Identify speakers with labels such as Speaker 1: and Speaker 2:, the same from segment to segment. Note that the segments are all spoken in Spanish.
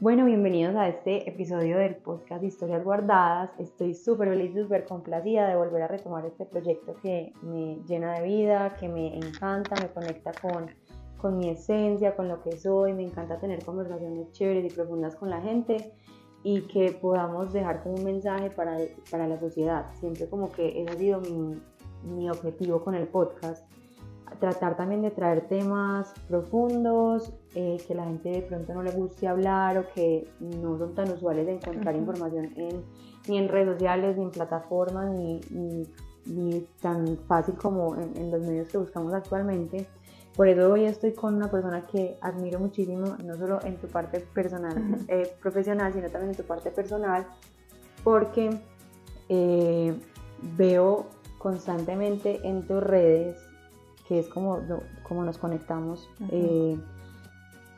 Speaker 1: Bueno, bienvenidos a este episodio del podcast Historias Guardadas. Estoy súper feliz y súper complacida de volver a retomar este proyecto que me llena de vida, que me encanta, me conecta con, con mi esencia, con lo que soy. Me encanta tener conversaciones chéveres y profundas con la gente y que podamos dejar como un mensaje para, para la sociedad. Siempre como que ese ha sido mi, mi objetivo con el podcast tratar también de traer temas profundos, eh, que la gente de pronto no le guste hablar o que no son tan usuales de encontrar información en, ni en redes sociales, ni en plataformas, ni, ni, tan fácil como en, los medios que buscamos actualmente. Por eso hoy estoy con una persona que admiro muchísimo, no solo en tu parte personal, eh, profesional, sino también en tu parte personal, porque eh, veo constantemente en tus redes que es como, como nos conectamos, eh,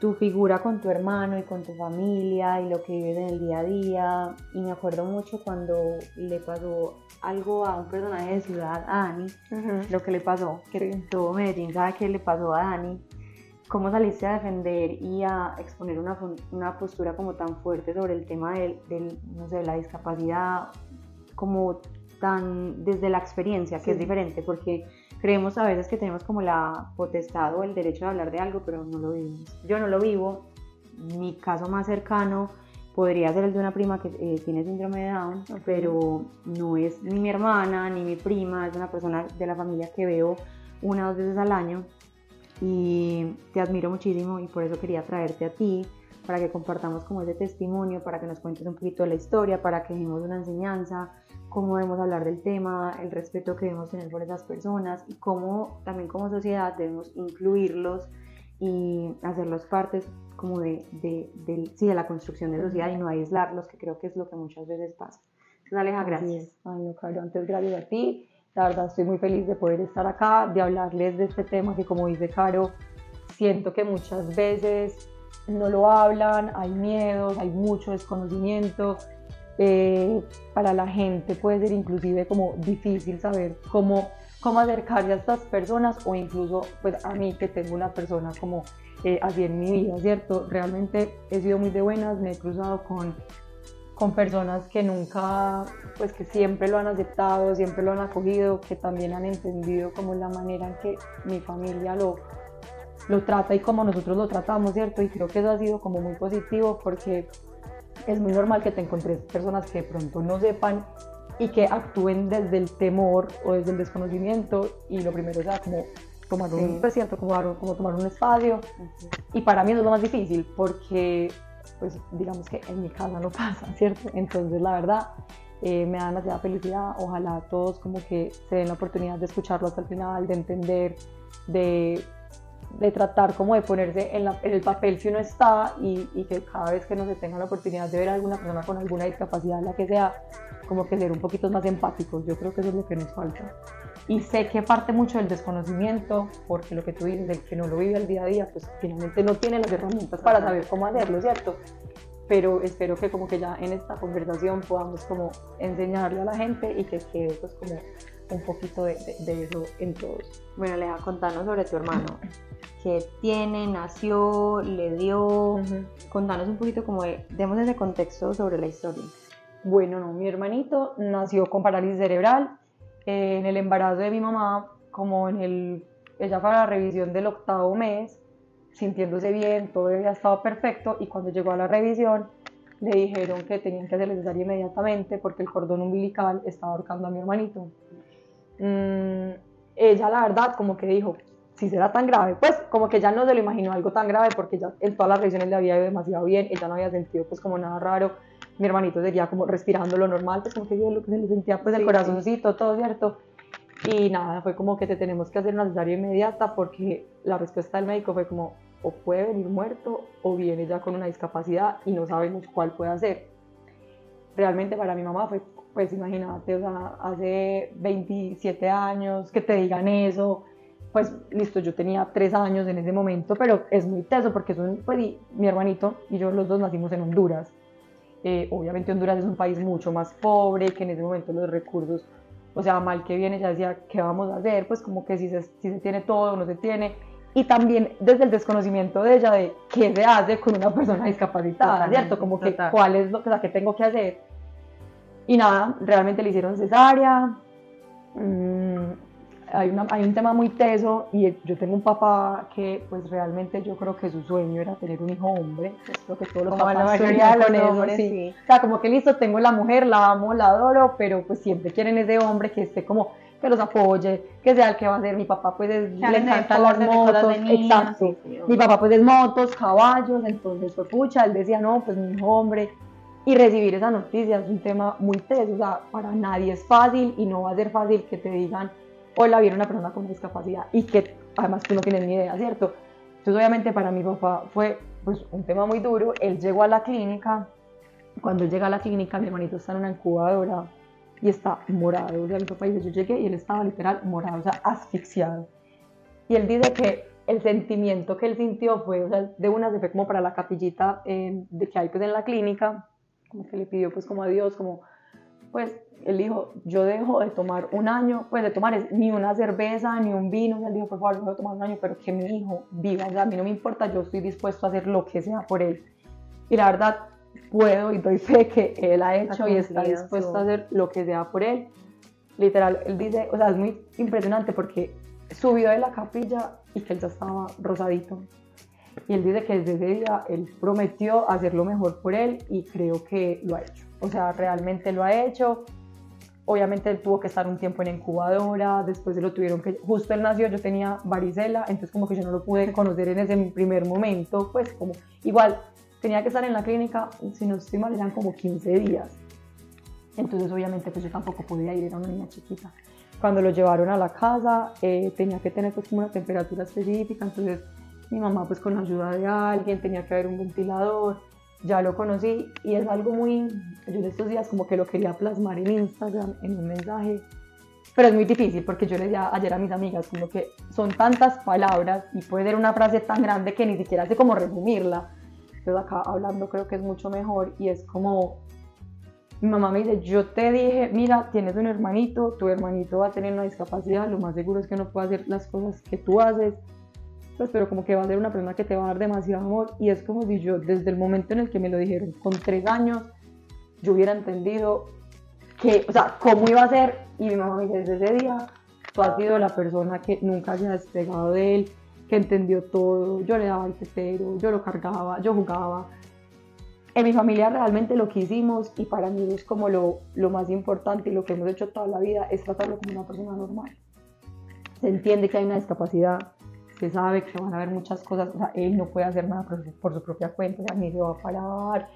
Speaker 1: tu figura con tu hermano y con tu familia y lo que vives en el día a día. Y me acuerdo mucho cuando le pasó algo a un personaje de ciudad, a Dani, lo que le pasó, que todo Medellín sabe que le pasó a Dani. ¿Cómo saliste a defender y a exponer una, una postura como tan fuerte sobre el tema del, del, no sé, de la discapacidad, como tan desde la experiencia, que es diferente, porque creemos a veces que tenemos como la potestad o el derecho de hablar de algo, pero no lo vivimos. Yo no lo vivo. Mi caso más cercano podría ser el de una prima que eh, tiene síndrome de Down, pero no es ni mi hermana ni mi prima, es una persona de la familia que veo una o dos veces al año y te admiro muchísimo y por eso quería traerte a ti para que compartamos como ese testimonio, para que nos cuentes un poquito de la historia, para que dejemos una enseñanza, cómo debemos hablar del tema, el respeto que debemos tener por esas personas y cómo también como sociedad debemos incluirlos y hacerlos partes como de, de, de, la construcción de sociedad y no aislarlos, que creo que es lo que muchas veces pasa. Entonces, Aleja, gracias.
Speaker 2: Ay, no, Caro, antes gracias a ti. La verdad, estoy muy feliz de poder estar acá, de hablarles de este tema que, como dice Caro, siento que muchas veces no lo hablan, hay miedos, hay mucho desconocimiento, eh, para la gente puede ser inclusive como difícil saber cómo, cómo acercarse a estas personas o incluso pues a mí que tengo una persona como eh, así en mi vida, ¿cierto? Realmente he sido muy de buenas, me he cruzado con, con personas que nunca, pues que siempre lo han aceptado, siempre lo han acogido, que también han entendido como la manera en que mi familia lo, lo trata y como nosotros lo tratamos, ¿cierto? Y creo que eso ha sido como muy positivo porque es muy normal que te encontres personas que de pronto no sepan y que actúen desde el temor o desde el desconocimiento y lo primero sea como tomar un, pues como, como tomar un espacio. Y para mí eso es lo más difícil porque pues digamos que en mi casa no pasa, ¿cierto? Entonces la verdad eh, me da demasiada felicidad, ojalá todos como que se den la oportunidad de escucharlo hasta el final, de entender, de de tratar como de ponerse en, el papel si uno está y, y, que cada vez que no se tenga la oportunidad de ver a alguna persona con alguna discapacidad, la que sea, como que ser un poquito más empáticos. Yo creo que eso es lo que nos falta. Y sé que parte mucho del desconocimiento, porque lo que tú dices, el que no lo vive al día a día, pues finalmente no tiene las herramientas para saber cómo hacerlo, ¿cierto? Pero espero que como que ya en esta conversación podamos como enseñarle a la gente y que quede pues como un poquito de, de, eso en todos.
Speaker 1: Bueno, Aleja, contanos sobre tu hermano. ¿Qué tiene? ¿Nació? ¿Le dio? Contanos un poquito como de, demos ese contexto sobre la historia.
Speaker 2: Bueno, no, mi hermanito nació con parálisis cerebral. Eh, en el embarazo de mi mamá, como en el, ella fue a la revisión del octavo mes, sintiéndose bien, todo había estado perfecto y cuando llegó a la revisión le dijeron que tenían que hacer cesárea inmediatamente porque el cordón umbilical estaba ahorcando a mi hermanito. Mm, ella la verdad como que dijo, si será tan grave, pues como que ya no se lo imaginó algo tan grave porque ya en todas las revisiones le había ido demasiado bien, ella no había sentido pues como nada raro, mi hermanito seguía como respirando lo normal, pues como que lo que se le sentía pues el corazoncito, todo cierto, y nada, fue como que te tenemos que hacer una cesárea inmediata porque la respuesta del médico fue como o puede venir muerto o viene ya con una discapacidad y no sabemos cuál puede ser. Realmente para mi mamá fue pues imagínate, o sea, hace 27 años que te digan eso, pues listo, yo tenía 3 años en ese momento, pero es muy teso porque son, pues, mi hermanito y yo los dos nacimos en Honduras. Eh, obviamente Honduras es un país mucho más pobre, que en ese momento los recursos, o sea, mal que viene, ya decía, ¿qué vamos a hacer? Pues como que si se, si se tiene todo o no se tiene, y también desde el desconocimiento de ella de qué se hace con una persona discapacitada,
Speaker 1: Totalmente,
Speaker 2: ¿cierto? Como que
Speaker 1: total.
Speaker 2: cuál es lo que, o sea, qué tengo que hacer. Y nada, realmente le hicieron cesárea. Mm, hay, una- hay un tema muy teso y yo tengo un papá que pues realmente yo creo que su sueño era tener un hijo hombre. Pues, creo que todos los
Speaker 1: Como
Speaker 2: papás sueñan con eso,
Speaker 1: hombres,
Speaker 2: sí.
Speaker 1: sí.
Speaker 2: O sea, como que listo, tengo la mujer, la amo, la adoro, pero pues siempre quieren ese hombre que esté como, que los apoye, que sea el que va a ser. Mi papá pues es- le encantan las motos, exacto.
Speaker 1: sí, sí,
Speaker 2: Mi papá pues es motos, caballos, entonces fue pucha, él decía, no, pues mi hijo hombre. Y recibir esa noticia es un tema muy teso, o sea, para nadie es fácil y no va a ser fácil que te digan, hola, viene una persona con discapacidad y que además tú no tienes ni idea, ¿cierto? Entonces obviamente para mi papá fue pues un tema muy duro, él llegó a la clínica, cuando él llega a la clínica mi hermanito está en una incubadora y está morado, o sea, mi papá dice, yo llegué y él estaba literal morado, o sea, asfixiado. Y él dice que el sentimiento que él sintió fue, o sea, de una se fue como para la capillita eh, de que hay pues en la clínica, como que le pidió pues como a Dios, como, pues él dijo, yo dejo de tomar un año, pues de tomar ni una cerveza, ni un vino, él dijo, por favor, dejo de tomar un año, pero que mi hijo viva, o sea, a mí no me importa, yo estoy dispuesto a hacer lo que sea por él. Y la verdad, puedo y doy fe que él ha hecho y está dispuesto
Speaker 1: su-
Speaker 2: a hacer lo que sea por él. Literal, él dice, o sea, es muy impresionante porque subió de la capilla y que él ya estaba rosadito. Y él dice que desde ese día él prometió hacer lo mejor por él y creo que lo ha hecho. O sea, realmente lo ha hecho. Obviamente él tuvo que estar un tiempo en incubadora, después lo tuvieron que... Justo él nació, yo tenía varicela, entonces como que yo no lo pude conocer en ese primer momento, pues como igual tenía que estar en la clínica, si no estoy mal, eran como 15 días. Entonces obviamente pues yo tampoco podía ir, era una niña chiquita. Cuando lo llevaron a la casa eh, tenía que tener pues como una temperatura específica, entonces mi mamá pues con la ayuda de alguien tenía que haber un ventilador, ya lo conocí y es algo muy, yo en estos días como que lo quería plasmar en Instagram, en un mensaje, pero es muy difícil porque yo le decía ayer a mis amigas como que son tantas palabras y puede ser una frase tan grande que ni siquiera sé cómo resumirla. Entonces acá hablando creo que es mucho mejor y es como mi mamá me dice, yo te dije, mira, tienes un hermanito, tu hermanito va a tener una discapacidad, lo más seguro es que no pueda hacer las cosas que tú haces, pues pero como que va a ser una persona que te va a dar demasiado amor y es como si yo desde el momento en el que me lo dijeron, con tres años, yo hubiera entendido que, o sea, cómo iba a ser y mi mamá me dice, desde ese día tú has sido la persona que nunca se ha despegado de él, que entendió todo, yo le daba el tetero, yo lo cargaba, yo jugaba. En mi familia realmente lo que hicimos y para mí es como lo, lo más importante y lo que hemos hecho toda la vida es tratarlo como una persona normal. Se entiende que hay una discapacidad, se sabe que van a haber muchas cosas, o sea, él no puede hacer nada por, su propia cuenta, ni se va a parar,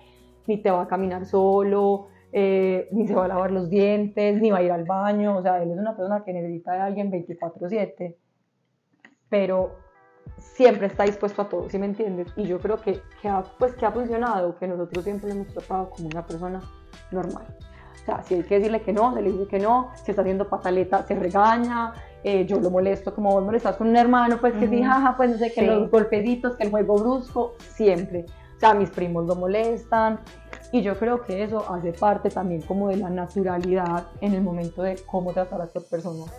Speaker 2: ni te va a caminar solo, eh, ni se va a lavar los dientes, ni va a ir al baño, o sea, él es una persona que necesita de alguien 24/7, pero siempre está dispuesto a todo, ¿sí me entiendes? Y yo creo que, que, ha, pues, que ha funcionado, que nosotros siempre lo hemos tratado como una persona normal. O sea, si hay que decirle que no, se le dice que no, si está haciendo pataleta, se regaña, eh, yo lo molesto como vos molestas con un hermano, pues que sí,
Speaker 1: Ujú.
Speaker 2: jaja, pues no sé, que
Speaker 1: Sí.
Speaker 2: los golpecitos, que el juego brusco, siempre. O sea, mis primos lo molestan y yo creo que eso hace parte también como de la naturalidad en el momento de cómo tratar a estas personas.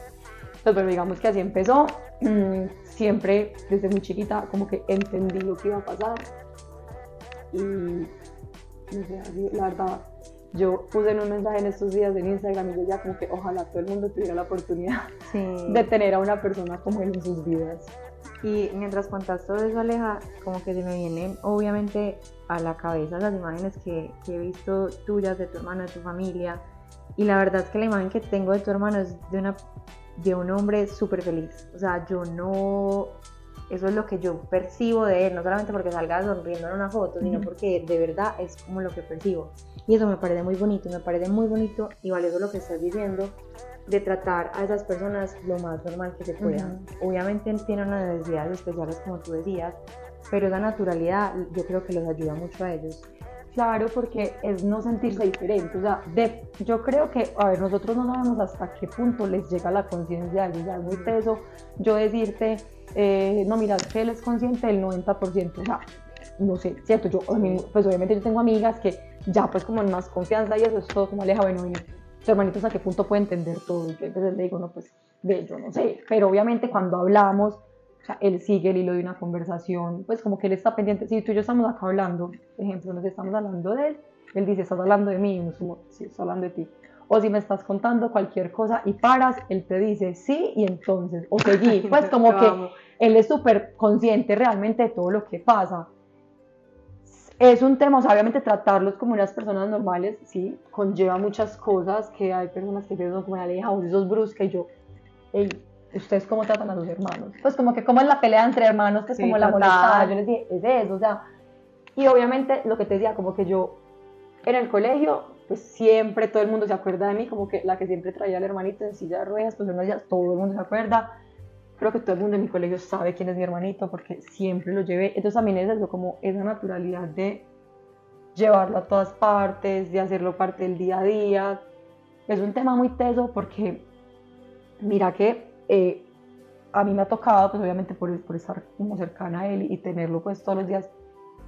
Speaker 2: Entonces, pero digamos que así empezó. Mm, siempre, desde muy chiquita, como que entendí lo que iba a pasar. Y, no sé, así, la verdad, yo puse en un mensaje en estos días en Instagram y yo ya como que ojalá todo el mundo tuviera la oportunidad
Speaker 1: Sí.
Speaker 2: de tener a una persona como él en sus vidas.
Speaker 1: Y mientras cuentas todo eso, Aleja, como que se me vienen obviamente a la cabeza las imágenes que, que he visto tuyas de tu hermano, de tu familia. Y la verdad es que la imagen que tengo de tu hermano es de, una, de un hombre súper feliz. O sea, yo no... Eso es lo que yo percibo de él, no solamente porque salga sonriendo en una foto, sino porque de verdad es como lo que percibo. Y eso me parece muy bonito, me parece muy bonito y valioso lo que estás diciendo de tratar a esas personas lo más normal que se pueda. Obviamente tienen unas necesidades especiales como tú decías, pero esa naturalidad yo creo que los ayuda mucho a ellos.
Speaker 2: Claro, porque es no sentirse diferente. O sea, de- yo creo que, a ver, nosotros no sabemos hasta qué punto les llega la conciencia a ellos. O sea, es muy teso yo decirte, eh, no, mira, es que él es consciente del 90%. O sea, no sé, ¿cierto? Yo, pues obviamente yo tengo amigas que ya pues como en más confianza y eso es todo como aleja, bueno, y tu hermanito hasta qué punto puede entender todo. Y yo a veces le digo, no, pues, de yo no sé. Pero obviamente cuando hablamos, o sea, él sigue el hilo de una conversación, pues como que él está pendiente, si tú y yo estamos acá hablando, por ejemplo, nos estamos hablando de él, él dice, estás hablando de mí, y nos como, sí, estoy hablando de ti. O si me estás contando cualquier cosa y paras, él te dice sí y entonces, o seguí, pues como que él es súper consciente realmente de todo lo que pasa. Es un tema, o sea, obviamente tratarlos como unas personas normales, sí, conlleva muchas cosas que hay personas que piensan como alejados, esos brusca y yo, hey, ¿ustedes cómo tratan a sus hermanos? Pues como que como es la pelea entre hermanos, que es como la molestada, yo les dije, es eso, o sea, y obviamente lo que te decía, como que yo en el colegio, pues siempre todo el mundo se acuerda de mí, como que la que siempre traía al hermanito en silla de ruedas, pues unos días todo el mundo se acuerda. Creo que todo el mundo en mi colegio sabe quién es mi hermanito porque siempre lo llevé. Entonces también es eso, como esa naturalidad de llevarlo a todas partes, de hacerlo parte del día a día. Es un tema muy teso porque mira que eh, a mí me ha tocado, pues obviamente por, por estar como cercana a él y tenerlo pues todos los días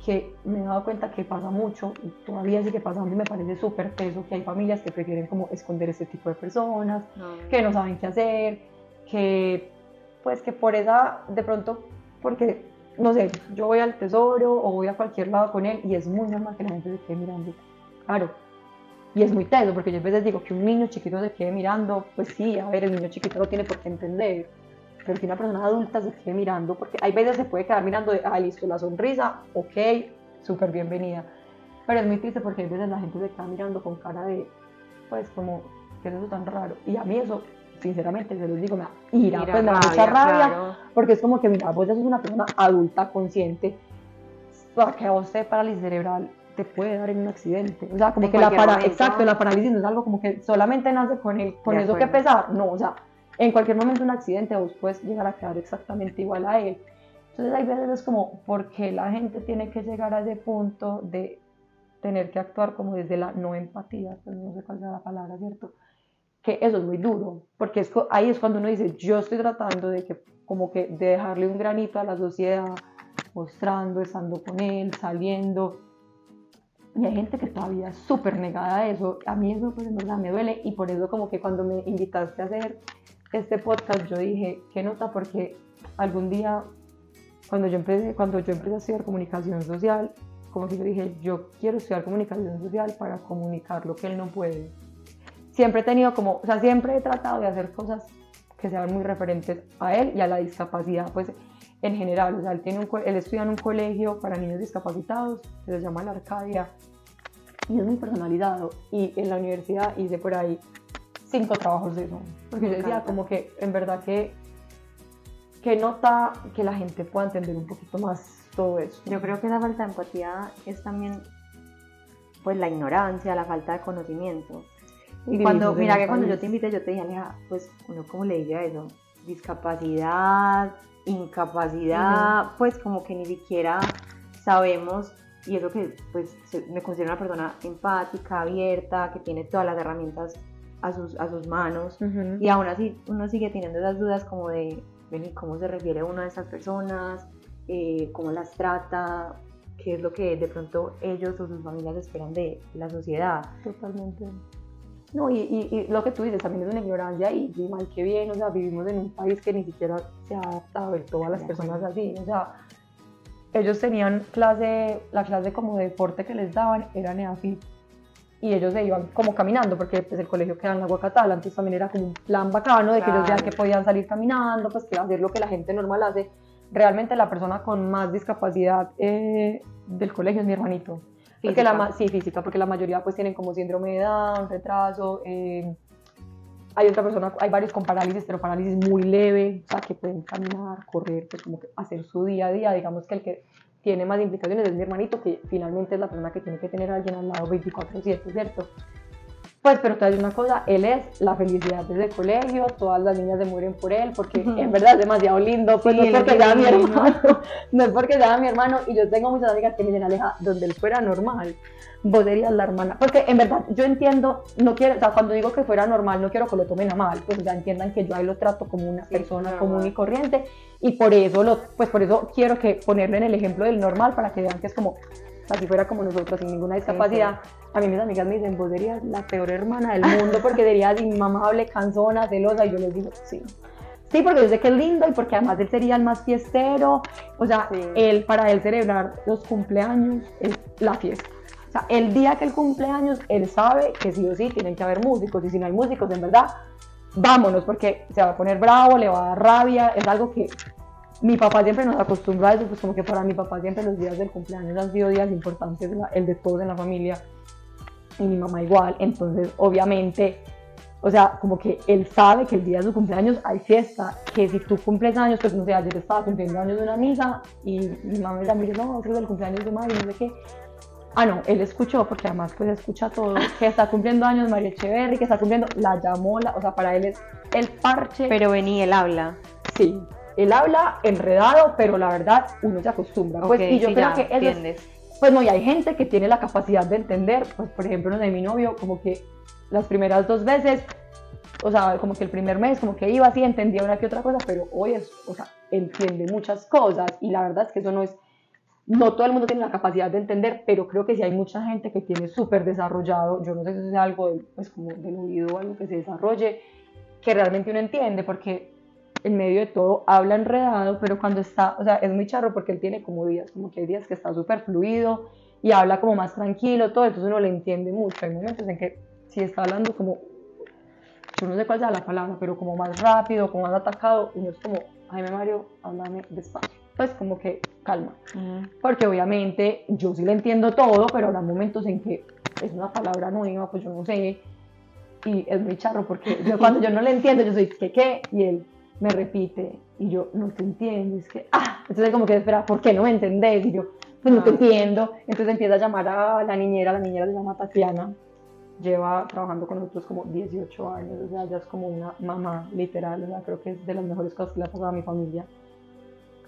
Speaker 2: que me he dado cuenta que pasa mucho y todavía sigue pasando y me parece súper peso que hay familias que prefieren como esconder este tipo de personas, que no saben qué hacer, que pues que por esa, de pronto, porque, no sé, yo voy al tesoro o voy a cualquier lado con él y es muy normal que la gente se quede mirando, claro, y es muy teso porque yo a veces digo que un niño chiquito se quede mirando, pues sí, a ver, el niño chiquito no tiene por qué entender, pero que una persona adulta se quede mirando, porque hay veces se puede quedar mirando de, ah, listo, la sonrisa, ok, súper bienvenida. Pero es muy triste porque hay veces la gente se queda mirando con cara de, pues, como, ¿qué es eso tan raro? Y a mí eso, sinceramente, se los digo, me da ira, pues me da mucha rabia, porque es como que, mira, vos ya sos una persona adulta, consciente, para que a vos te parálisis cerebral te puede dar en un accidente. O sea, como que la, para, exacto, la parálisis no es algo como que solamente nace con, el, con eso que pesar, no, o sea, en cualquier momento un accidente vos puedes llegar a quedar exactamente igual a él. Entonces hay veces es como, ¿por qué la gente tiene que llegar a ese punto de tener que actuar como desde la no empatía? Pues no sé cuál sea la palabra, ¿cierto? Que eso es muy duro, porque es, ahí es cuando uno dice, yo estoy tratando de que, como que, de dejarle un granito a la sociedad, mostrando, estando con él, saliendo. Y hay gente que todavía es súper negada a eso. A mí eso, pues en me duele y por eso como que cuando me invitaste a hacer este podcast yo dije, qué nota, porque algún día, cuando yo empecé, cuando yo empecé a estudiar comunicación social, como que yo dije, yo quiero estudiar comunicación social para comunicar lo que él no puede. Siempre he tenido como, o sea, siempre he tratado de hacer cosas que sean muy referentes a él y a la discapacidad, pues en general. O sea, él, tiene un, él estudia en un colegio para niños discapacitados, se llama La Arcadia, y es muy personalizado. Y en la universidad hice por ahí cinco trabajos de eso. Porque yo decía como que en verdad que, que nota que la gente pueda entender un poquito más todo eso.
Speaker 1: Yo creo que la falta de empatía es también pues la ignorancia, la falta de conocimiento. Y cuando, mira que cuando yo te invité, yo te dije, pues uno como le diría eso, discapacidad, incapacidad, pues como que ni siquiera sabemos, y eso que pues me considero una persona empática, abierta, que tiene todas las herramientas a sus, a sus manos y aún así uno sigue teniendo esas dudas como de cómo se refiere uno a esas personas, eh, cómo las trata, qué es lo que de pronto ellos o sus familias esperan de la sociedad.
Speaker 2: Totalmente. No, y, y, lo que tú dices también es una ignorancia y, mal que bien, o sea, vivimos en un país que ni siquiera se ha adaptado del todo a las personas así, o sea, ellos tenían clase, la clase como de deporte que les daban era neafit y ellos se iban como caminando, porque pues, el colegio queda en la Guacatala, entonces también era como un plan bacano de que ellos ya que podían salir caminando, pues que hacer lo que la gente normal hace. Realmente la persona con más discapacidad eh, del colegio es mi hermanito. Porque la, sí, física, porque la mayoría pues tienen como síndrome de Down, retraso. Eh, hay otra persona, hay varios con parálisis, pero parálisis muy leve, o sea, que pueden caminar, correr, pues como que hacer su día a día. Digamos que el que tiene más implicaciones es mi hermanito, que finalmente es la persona que tiene que tener a alguien al lado 24/7, ¿cierto? Pues, pero te una cosa, él es la felicidad desde el colegio, todas las niñas se mueren por él, porque en verdad es demasiado lindo, pues no es porque sea mi hermano, no es porque sea mi hermano, y yo tengo muchas amigas que me dicen, Aleja, donde él fuera normal, vos serías la hermana, porque en verdad yo entiendo, no quiero, o sea, cuando digo que fuera normal, no quiero que lo tomen a mal, pues ya entiendan que yo ahí lo trato como una persona común y corriente, y por eso, lo, pues por eso quiero que ponerlo en el ejemplo del normal, para que vean que es como, así fuera como nosotros, sin ninguna discapacidad. A mí mis amigas me dicen, vos serías la peor hermana del mundo porque serías inmamable, cansona, celosa, y yo les digo, sí. Sí, porque yo sé que es lindo y porque además él sería el más fiestero. O sea,
Speaker 1: Sí.
Speaker 2: él, para él celebrar los cumpleaños es la fiesta. O sea, el día que el cumpleaños, él sabe que sí o sí tienen que haber músicos. Y si no hay músicos, en verdad, vámonos, porque se va a poner bravo, le va a dar rabia. Es algo que mi papá siempre nos acostumbra a eso, pues como que para mi papá siempre los días del cumpleaños han sido días importantes, el de todos en la familia. Y mi mamá igual. Entonces, obviamente, o sea, como que él sabe que el día de su cumpleaños hay fiesta, que si tú cumples años, pues no sé, ayer estaba cumpliendo años de una amiga y mi mamá me dice, no, es el cumpleaños de Mario, no sé qué. Ah, no, él escuchó, porque además pues escucha todo, que está cumpliendo años María Echeverry, que está cumpliendo, la llamó, la- o sea, para él es el parche.
Speaker 1: Pero vení, él habla.
Speaker 2: sí, él habla enredado, pero la verdad uno se acostumbra. Pues,
Speaker 1: Ok,
Speaker 2: y yo
Speaker 1: sí,
Speaker 2: creo
Speaker 1: ya,
Speaker 2: que eso es
Speaker 1: entiendes.
Speaker 2: pues no, y hay gente que tiene la capacidad de entender, pues por ejemplo, no sé, mi novio, como que las primeras dos veces, o sea, como que el primer mes, como que iba así, entendía una que otra cosa, pero hoy es, o sea, entiende muchas cosas y la verdad es que eso no es, no todo el mundo tiene la capacidad de entender, pero creo que sí hay mucha gente que tiene súper desarrollado, yo no sé si es algo del, pues como del oído o algo que se desarrolle, que realmente uno entiende, porque en medio de todo habla enredado, pero cuando está, o sea, es muy charro porque él tiene como días, como que hay días que está súper fluido y habla como más tranquilo, todo, entonces uno le entiende mucho. Hay momentos en que si está hablando como, yo no sé cuál sea la palabra, pero como más rápido, como más atacado, uno es como, Jaime Mario, háblame despacio. Pues como que calma,
Speaker 1: Ujú.
Speaker 2: porque obviamente yo sí le entiendo todo, pero habrá momentos en que es una palabra nueva, pues yo no sé, y es muy charro porque yo cuando yo no le entiendo, yo soy que qué, y él me repite, y yo no te entiendo, es que, ah, entonces como que espera, ¿por qué no me entendés? Y yo, pues no te
Speaker 1: Ah.
Speaker 2: entiendo, entonces empieza a llamar a la niñera, la niñera se llama Tatiana, lleva trabajando con nosotros como 18 años, o sea, ya es como una mamá, literal, o sea, creo que es de las mejores cosas que le ha pasado a mi familia.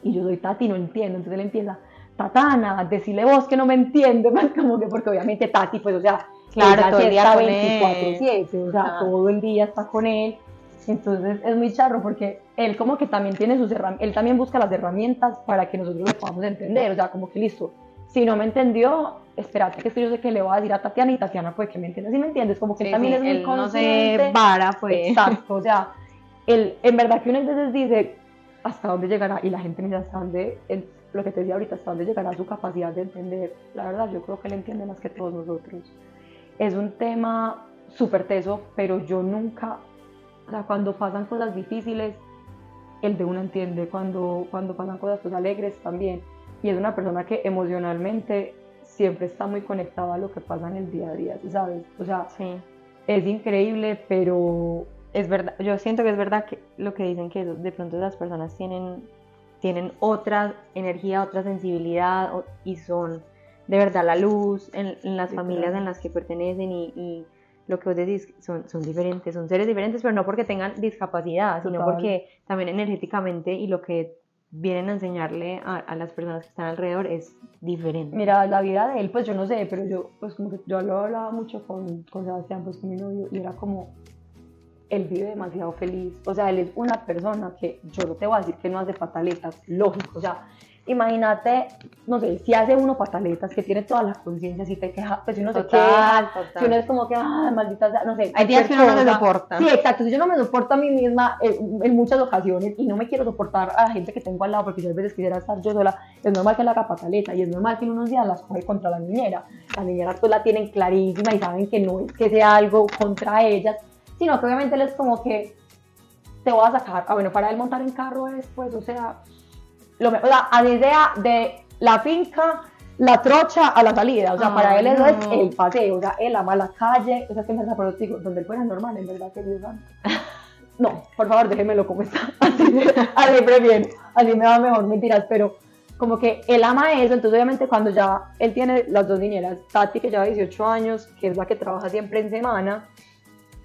Speaker 2: Y yo soy Tati, no entiendo, entonces él empieza, Tatana, decirle vos que no me entiende, más como que porque obviamente Tati, pues, o sea,
Speaker 1: Claro,
Speaker 2: ella
Speaker 1: todo el día
Speaker 2: está
Speaker 1: con él.
Speaker 2: 24/7, o sea,
Speaker 1: Ajá.
Speaker 2: todo el día está con él. Entonces es muy charro porque él como que también tiene sus herramientas, él también busca las herramientas para que nosotros lo podamos entender, o sea, como que listo, si no me entendió, espérate que esto yo sé que le voy a decir a Tatiana y Tatiana puede que me entienda, si me entiendes, como que él también
Speaker 1: sí,
Speaker 2: es muy
Speaker 1: él no
Speaker 2: consciente.
Speaker 1: se vara, pues.
Speaker 2: Exacto, o sea, él, en verdad que uno entonces dice hasta dónde llegará y la gente me dice hasta dónde, él- lo que te decía ahorita, hasta dónde llegará su capacidad de entender. La verdad, yo creo que él entiende más que todos nosotros. Es un tema súper teso, pero yo nunca, o sea, cuando pasan cosas difíciles, él de uno entiende, cuando, cuando pasan cosas pues, alegres también. Y es una persona que emocionalmente siempre está muy conectada a lo que pasa en el día a día, ¿sí ¿sabes? O sea,
Speaker 1: Sí.
Speaker 2: es increíble, pero
Speaker 1: Es verdad, yo siento que es verdad que lo que dicen que de pronto las personas tienen, tienen otra energía, otra sensibilidad y son de verdad la luz en, en las
Speaker 2: Sí,
Speaker 1: familias
Speaker 2: claro.
Speaker 1: en las que pertenecen y, y lo que vos decís son, son diferentes, son seres diferentes, pero no porque tengan discapacidad, sino
Speaker 2: Total.
Speaker 1: porque también energéticamente y lo que vienen a enseñarle a, a las personas que están alrededor es diferente.
Speaker 2: Mira, la vida de él, pues yo no sé, pero yo, pues como que yo lo hablaba mucho con, con Sebastián, pues con mi novio, y era como, él vive demasiado feliz. O sea, él es una persona que yo no te voy a decir que no hace pataletas, lógico. O sea, imagínate, no sé, si hace uno pataletas, que tiene toda la conciencia, si te queja, pues si uno se
Speaker 1: Total,
Speaker 2: queja,
Speaker 1: total.
Speaker 2: si uno es como que, ah, maldita sea, no sé.
Speaker 1: Hay días que uno no se
Speaker 2: cosa.
Speaker 1: soporta.
Speaker 2: Sí, exacto. Si yo no me soporto a mí misma eh, en muchas ocasiones y no me quiero soportar a la gente que tengo al lado porque yo a veces quisiera estar yo sola, es normal que le haga pataleta y es normal que en unos días las coge contra la niñera. La niñera pues la tienen clarísima y saben que no es que sea algo contra ellas, sino que obviamente él es como que te voy a sacar. Ah, bueno, para él montar en carro es pues, o sea, lo, sea, a la idea de la finca, la trocha a la salida. O sea, para
Speaker 1: Ay,
Speaker 2: él eso es
Speaker 1: no.
Speaker 2: el paseo. O sea, él ama la calle. O sea, que me los digo, donde él fuera normal, en verdad, que Dios. No, por favor, déjenmelo como está. Así, así prefiero. Así me va mejor, mentiras. Pero como que él ama eso. Entonces, obviamente, cuando ya él tiene las dos niñeras, Tati, que lleva 18 años, que es la que trabaja siempre en semana,